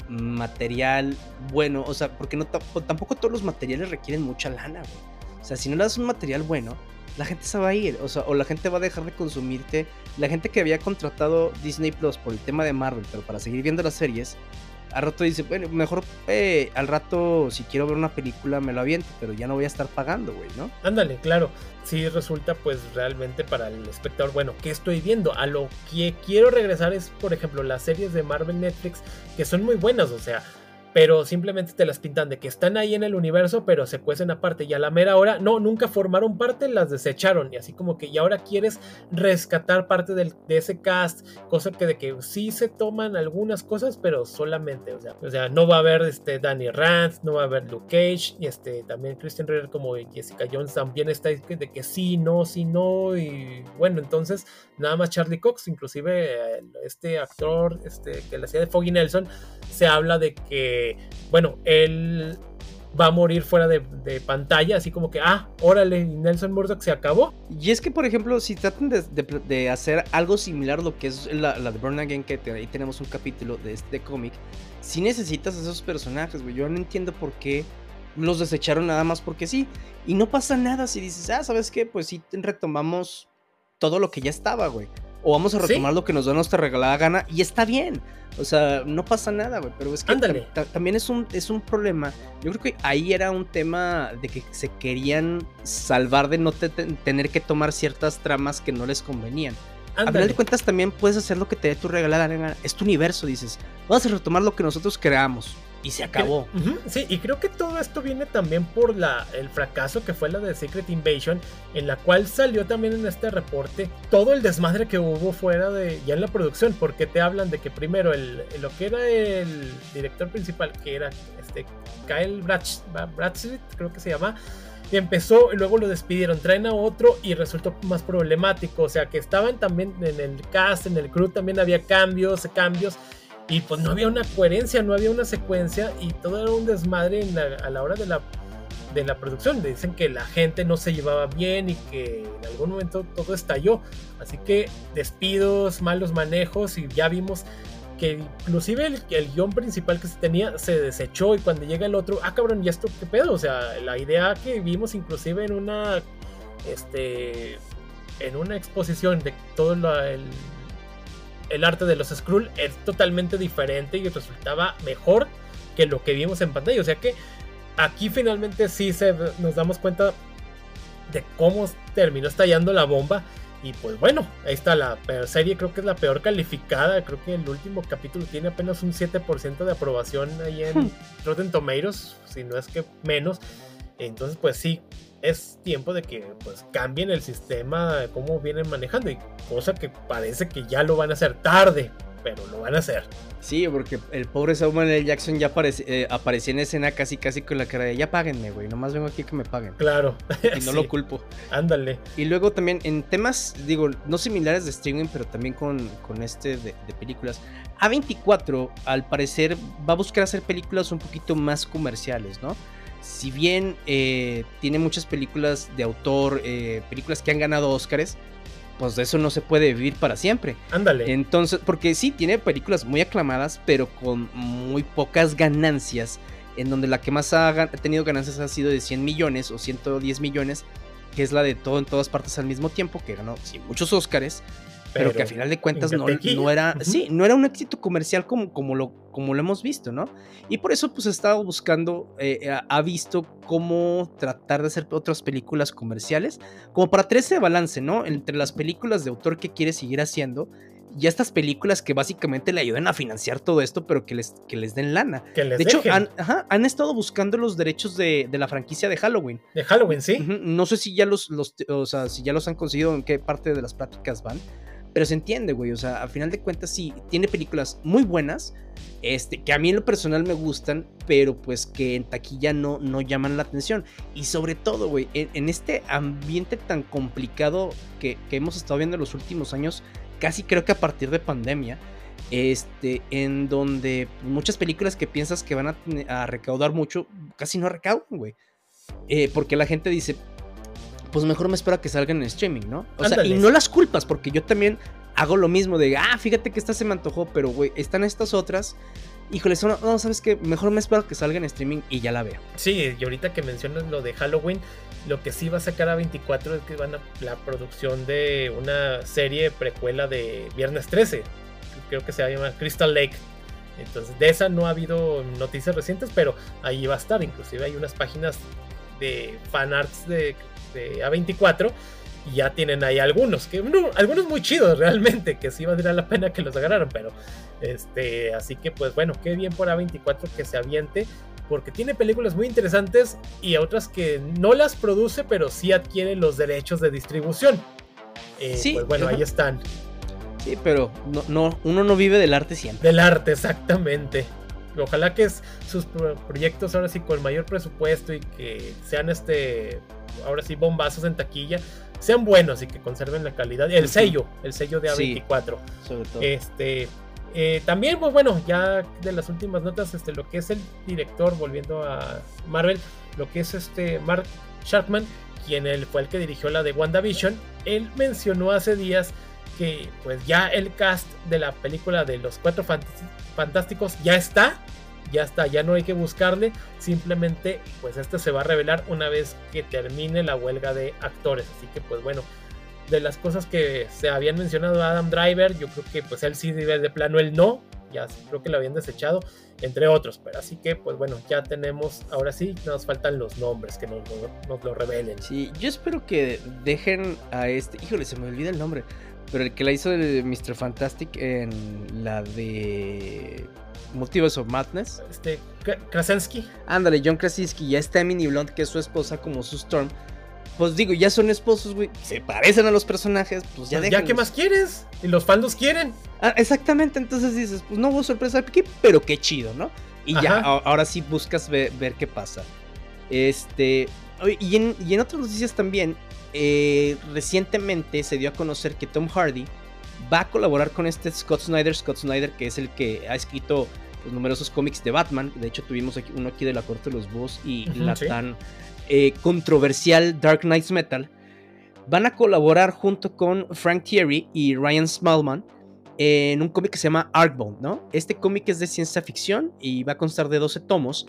material bueno, o sea, porque no tampoco todos los materiales requieren mucha lana, güey. O sea, si no le das un material bueno, la gente se va a ir, o sea, o la gente va a dejar de consumirte. La gente que había contratado Disney Plus por el tema de Marvel, pero para seguir viendo las series, al rato dice, bueno, mejor eh, al rato si quiero ver una película me lo aviento, pero ya no voy a estar pagando, güey, ¿no? Ándale, claro. Sí resulta pues realmente para el espectador, bueno, ¿qué estoy viendo? A lo que quiero regresar es, por ejemplo, las series de Marvel Netflix, que son muy buenas, o sea, pero simplemente te las pintan de que están ahí en el universo, pero se cuecen aparte. Y a la mera hora, no, nunca formaron parte, las desecharon. Y así como que, y ahora quieres rescatar parte de ese cast, cosa que de que sí se toman algunas cosas, pero solamente, o sea, o sea no va a haber este Danny Rand, no va a haber Luke Cage, y este también Christian Ritter como Jessica Jones también está de que sí, no, sí, no, y bueno, entonces nada más Charlie Cox, inclusive este actor este, que le hacía de Foggy Nelson, se habla de que, bueno, él va a morir fuera de, pantalla, así como que, ah, órale, Nelson Murdoch se acabó. Y es que, por ejemplo, si tratan de, hacer algo similar a lo que es la, de Burn Again, que ahí tenemos un capítulo de este cómic, si necesitas esos personajes, güey. Yo no entiendo por qué los desecharon nada más porque sí. Y no pasa nada si dices, ah, ¿sabes qué? Pues sí retomamos todo lo que ya estaba, güey. O vamos a retomar lo que nos da nuestra regalada gana y está bien. O sea, no pasa nada, güey. Pero es que también es un, es un problema. Yo creo que ahí era un tema de que se querían salvar de no tener que tomar ciertas tramas que no les convenían. A final de cuentas, también puedes hacer lo que te dé tu regalada gana. Es tu universo, dices. Vamos a retomar lo que nosotros creamos y se acabó. Sí, y creo que todo esto viene también por la, el fracaso que fue la de Secret Invasion, en la cual salió también en este reporte todo el desmadre que hubo fuera de ya en la producción, porque te hablan de que primero el, lo que era el director principal, que era este Kyle Bradstreet, creo que se llama, y empezó y luego lo despidieron, traen a otro y resultó más problemático, o sea que estaban también en el cast, en el crew también había cambios, cambios y pues no había una coherencia, no había una secuencia y todo era un desmadre a la hora de la, de la producción. Dicen que la gente no se llevaba bien y que en algún momento todo estalló. Así que despidos, malos manejos y ya vimos que inclusive el, el, guion principal que se tenía se desechó y cuando llega el otro, ah cabrón, ¿y esto qué pedo? O sea, la idea que vimos inclusive en una, este, en una exposición de todo el, el arte de los Skrull es totalmente diferente y resultaba mejor que lo que vimos en pantalla. O sea que aquí finalmente sí se, nos damos cuenta de cómo terminó estallando la bomba. Y pues bueno, ahí está la serie, creo que es la peor calificada. Creo que el último capítulo tiene apenas un 7% de aprobación ahí en. Rotten Tomatoes, si no es que menos. Entonces, pues sí, es tiempo de que pues cambien el sistema, de cómo vienen manejando, y cosa que parece que ya lo van a hacer tarde, pero lo van a hacer. Sí, porque el pobre Samuel L. Jackson ya eh, aparecía en escena casi casi con la cara de ya páguenme, güey, nomás vengo aquí que me paguen. Claro. Y no lo culpo. Ándale. Y luego también en temas, digo, no similares de streaming, pero también con, con este de, de películas. A24, al parecer, va a buscar hacer películas un poquito más comerciales, ¿no? Si bien eh, tiene muchas películas de autor, eh, películas que han ganado Oscars, pues de eso no se puede vivir para siempre. Ándale. Entonces, porque sí, tiene películas muy aclamadas, pero con muy pocas ganancias, en donde la que más ha tenido ganancias ha sido de 100 millones o 110 millones, que es la de todo en todas partes al mismo tiempo, que ganó sí, muchos Oscars pero, que a final de cuentas no, no, era, sí, no era un éxito comercial como, como, lo, como lo hemos visto, ¿no? Y por eso pues ha estado buscando, eh, ha visto cómo tratar de hacer otras películas comerciales, como para traer ese balance, ¿no? Entre las películas de autor que quiere seguir haciendo y estas películas que básicamente le ayudan a financiar todo esto, pero que les, que les den lana. de hecho, han, han, estado buscando los derechos de, de, la franquicia de Halloween. De Halloween, sí. No sé si ya los, los, o sea, si ya los han conseguido, en qué parte de las prácticas van. Pero se entiende, güey. O sea, a final de cuentas, sí, tiene películas muy buenas. Este, que a mí en lo personal me gustan, pero pues que en taquilla no, no llaman la atención. Y sobre todo, güey, en, este ambiente tan complicado que, hemos estado viendo en los últimos años, casi creo que a partir de pandemia, este, en donde muchas películas que piensas que van a, recaudar mucho, casi no recaudan, güey. Eh, porque la gente dice, pues mejor me espero a que salgan en streaming, ¿no? O sea, y no las culpas, porque yo también hago lo mismo de, ah, fíjate que esta se me antojó, pero, güey, están estas otras híjole, no, no, sabes que mejor me espero que salga en streaming y ya la veo. Sí, y ahorita que mencionas lo de Halloween, lo que sí va a sacar a 24 es que van a la producción de una serie precuela de Viernes 13. Creo que se llama Crystal Lake. Entonces, de esa no ha habido noticias recientes, pero ahí va a estar. Inclusive hay unas páginas de fanarts de, de A24 y ya tienen ahí algunos, que algunos muy chidos realmente, que sí valdría la pena que los agarraran, pero este, así que pues bueno, qué bien por A24 que se aviente, porque tiene películas muy interesantes y otras que no las produce, pero sí adquiere los derechos de distribución. Eh, sí, pues bueno, ahí están. Sí, pero no, no, uno no vive del arte siempre. Del arte, exactamente. Ojalá que sus proyectos ahora sí con mayor presupuesto y que sean este, ahora sí bombazos en taquilla, sean buenos y que conserven la calidad. El sello, el sello de A24. sobre todo. Este, eh, también, pues bueno, ya de las últimas notas, este, lo que es el director, volviendo a Marvel, lo que es este Mark Sharkman, quien él fue el que dirigió la de WandaVision, él mencionó hace días que pues ya el cast de la película de los cuatro fantásticos ya está, ya está, ya no hay que buscarle, simplemente pues este se va a revelar una vez que termine la huelga de actores, así que pues bueno, de las cosas que se habían mencionado Adam Driver, yo creo que pues él sí de plano él no, ya creo que lo habían desechado, entre otros, pero así que pues bueno, ya tenemos, ahora sí, nos faltan los nombres que nos, nos lo revelen. Sí, yo espero que dejen a este, híjole, se me olvida el nombre, pero el que la hizo de Mr. Fantastic en la de Motivos of Madness. Este, Krasinski. Ándale, John Krasinski, ya está Emily Blunt, que es su esposa como su Storm. Pues digo, ya son esposos, güey. Se parecen a los personajes, pues ya pues ¿Ya qué más quieres? Y los fans quieren. Ah, exactamente, entonces dices, pues no hubo sorpresa aquí, pero qué chido, ¿no? Y ya, ahora sí buscas ver, qué pasa. Este. Y en, y en otras noticias también, eh, recientemente se dio a conocer que Tom Hardy va a colaborar con este Scott Snyder, Scott Snyder que es el que ha escrito los numerosos cómics de Batman, de hecho tuvimos aquí, uno aquí de la corte de los búhos y la tan eh, controversial Dark Knights Metal, van a colaborar junto con Frank Thierry y Ryan Smallman en un cómic que se llama Arcbound, ¿no? Este cómic es de ciencia ficción y va a constar de 12 tomos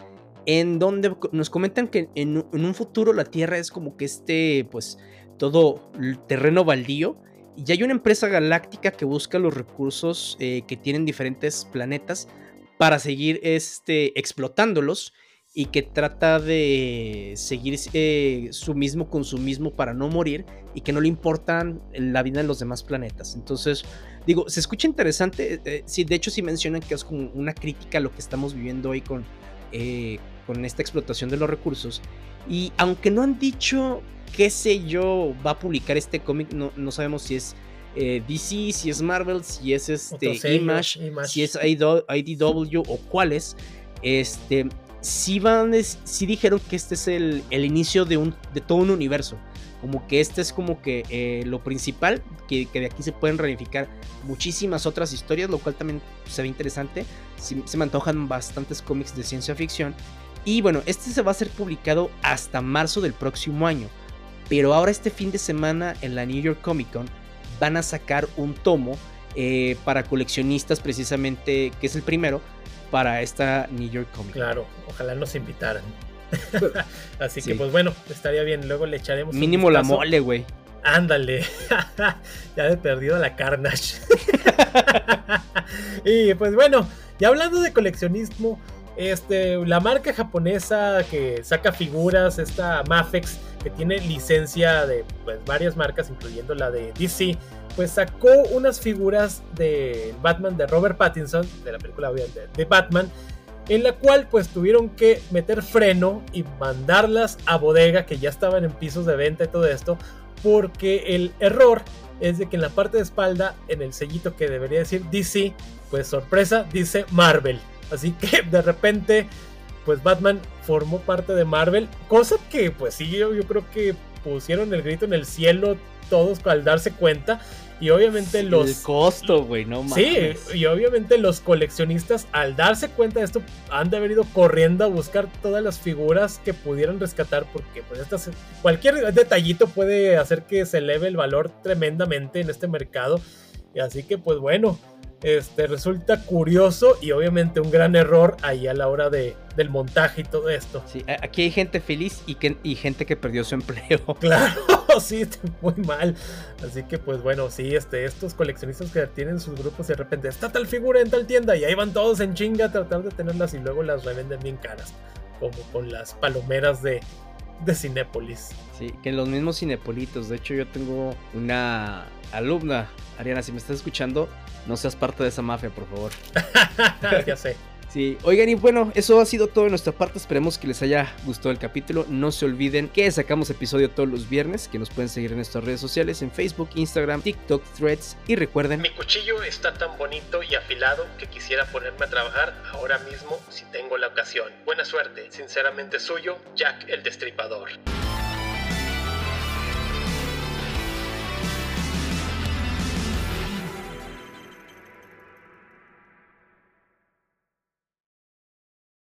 en donde nos comentan que en, un futuro la Tierra es como que este, pues, todo terreno baldío. Y hay una empresa galáctica que busca los recursos eh, que tienen diferentes planetas para seguir este, explotándolos y que trata de seguir eh, su mismo consumismo para no morir y que no le importan la vida en los demás planetas. Entonces, digo, se escucha interesante. Eh, sí, de hecho, sí mencionan que es como una crítica a lo que estamos viviendo hoy con, con esta explotación de los recursos. Y aunque no han dicho qué sé yo va a publicar este cómic, no, no sabemos si es eh, DC, si es Marvel, si es este Image, si es IDW o cuáles. Este, sí, van, sí dijeron que este es el, el, inicio de, un, de todo un universo. Como que este es como que eh, lo principal, que, que, de aquí se pueden ramificar muchísimas otras historias, lo cual también se ve interesante. se me antojan bastantes cómics de ciencia ficción. Y bueno, este se va a ser publicado hasta marzo del próximo año. Pero ahora este fin de semana en la New York Comic Con van a sacar un tomo eh, para coleccionistas precisamente, que es el primero, para esta New York Comic Con. Claro, ojalá nos invitaran. Así que pues bueno, estaría bien, luego le echaremos... Mínimo la mole, güey. Ándale, ya he perdido la Carnage. y pues bueno, ya hablando de coleccionismo, este, la marca japonesa que saca figuras, esta Mafex, que tiene licencia de pues, varias marcas, incluyendo la de DC, pues sacó unas figuras de Batman de Robert Pattinson, de la película de, Batman, en la cual pues tuvieron que meter freno y mandarlas a bodega que ya estaban en pisos de venta y todo esto, porque el error es de que en la parte de espalda, en el sellito que debería decir DC, pues sorpresa, dice Marvel. Así que de repente, pues Batman formó parte de Marvel, cosa que pues sí, yo, creo que pusieron el grito en el cielo todos al darse cuenta. Y obviamente los. El costo, güey, no mames. Sí, y obviamente los coleccionistas, al darse cuenta de esto, han de haber ido corriendo a buscar todas las figuras que pudieran rescatar, porque pues estas, cualquier detallito puede hacer que se eleve el valor tremendamente en este mercado. Y así que, pues bueno, este, resulta curioso y obviamente un gran error ahí a la hora de, del montaje y todo esto. Sí, aquí hay gente feliz y, que, y gente que perdió su empleo. Claro, sí, muy mal. Así que pues bueno, sí, este, estos coleccionistas que tienen sus grupos y de repente está tal figura en tal tienda y ahí van todos en chinga a tratar de tenerlas y luego las revenden bien caras, como con las palomeras de, de Cinépolis. Sí, que los mismos Cinepolitos. De hecho, yo tengo una alumna, Ariana, si me estás escuchando, no seas parte de esa mafia, por favor. ya sé. Sí, oigan, y bueno, eso ha sido todo de nuestra parte. Esperemos que les haya gustado el capítulo. No se olviden que sacamos episodio todos los viernes, que nos pueden seguir en nuestras redes sociales, en Facebook, Instagram, TikTok, Threads. Y recuerden, mi cuchillo está tan bonito y afilado que quisiera ponerme a trabajar ahora mismo si tengo la ocasión. Buena suerte, sinceramente suyo, Jack el Destripador.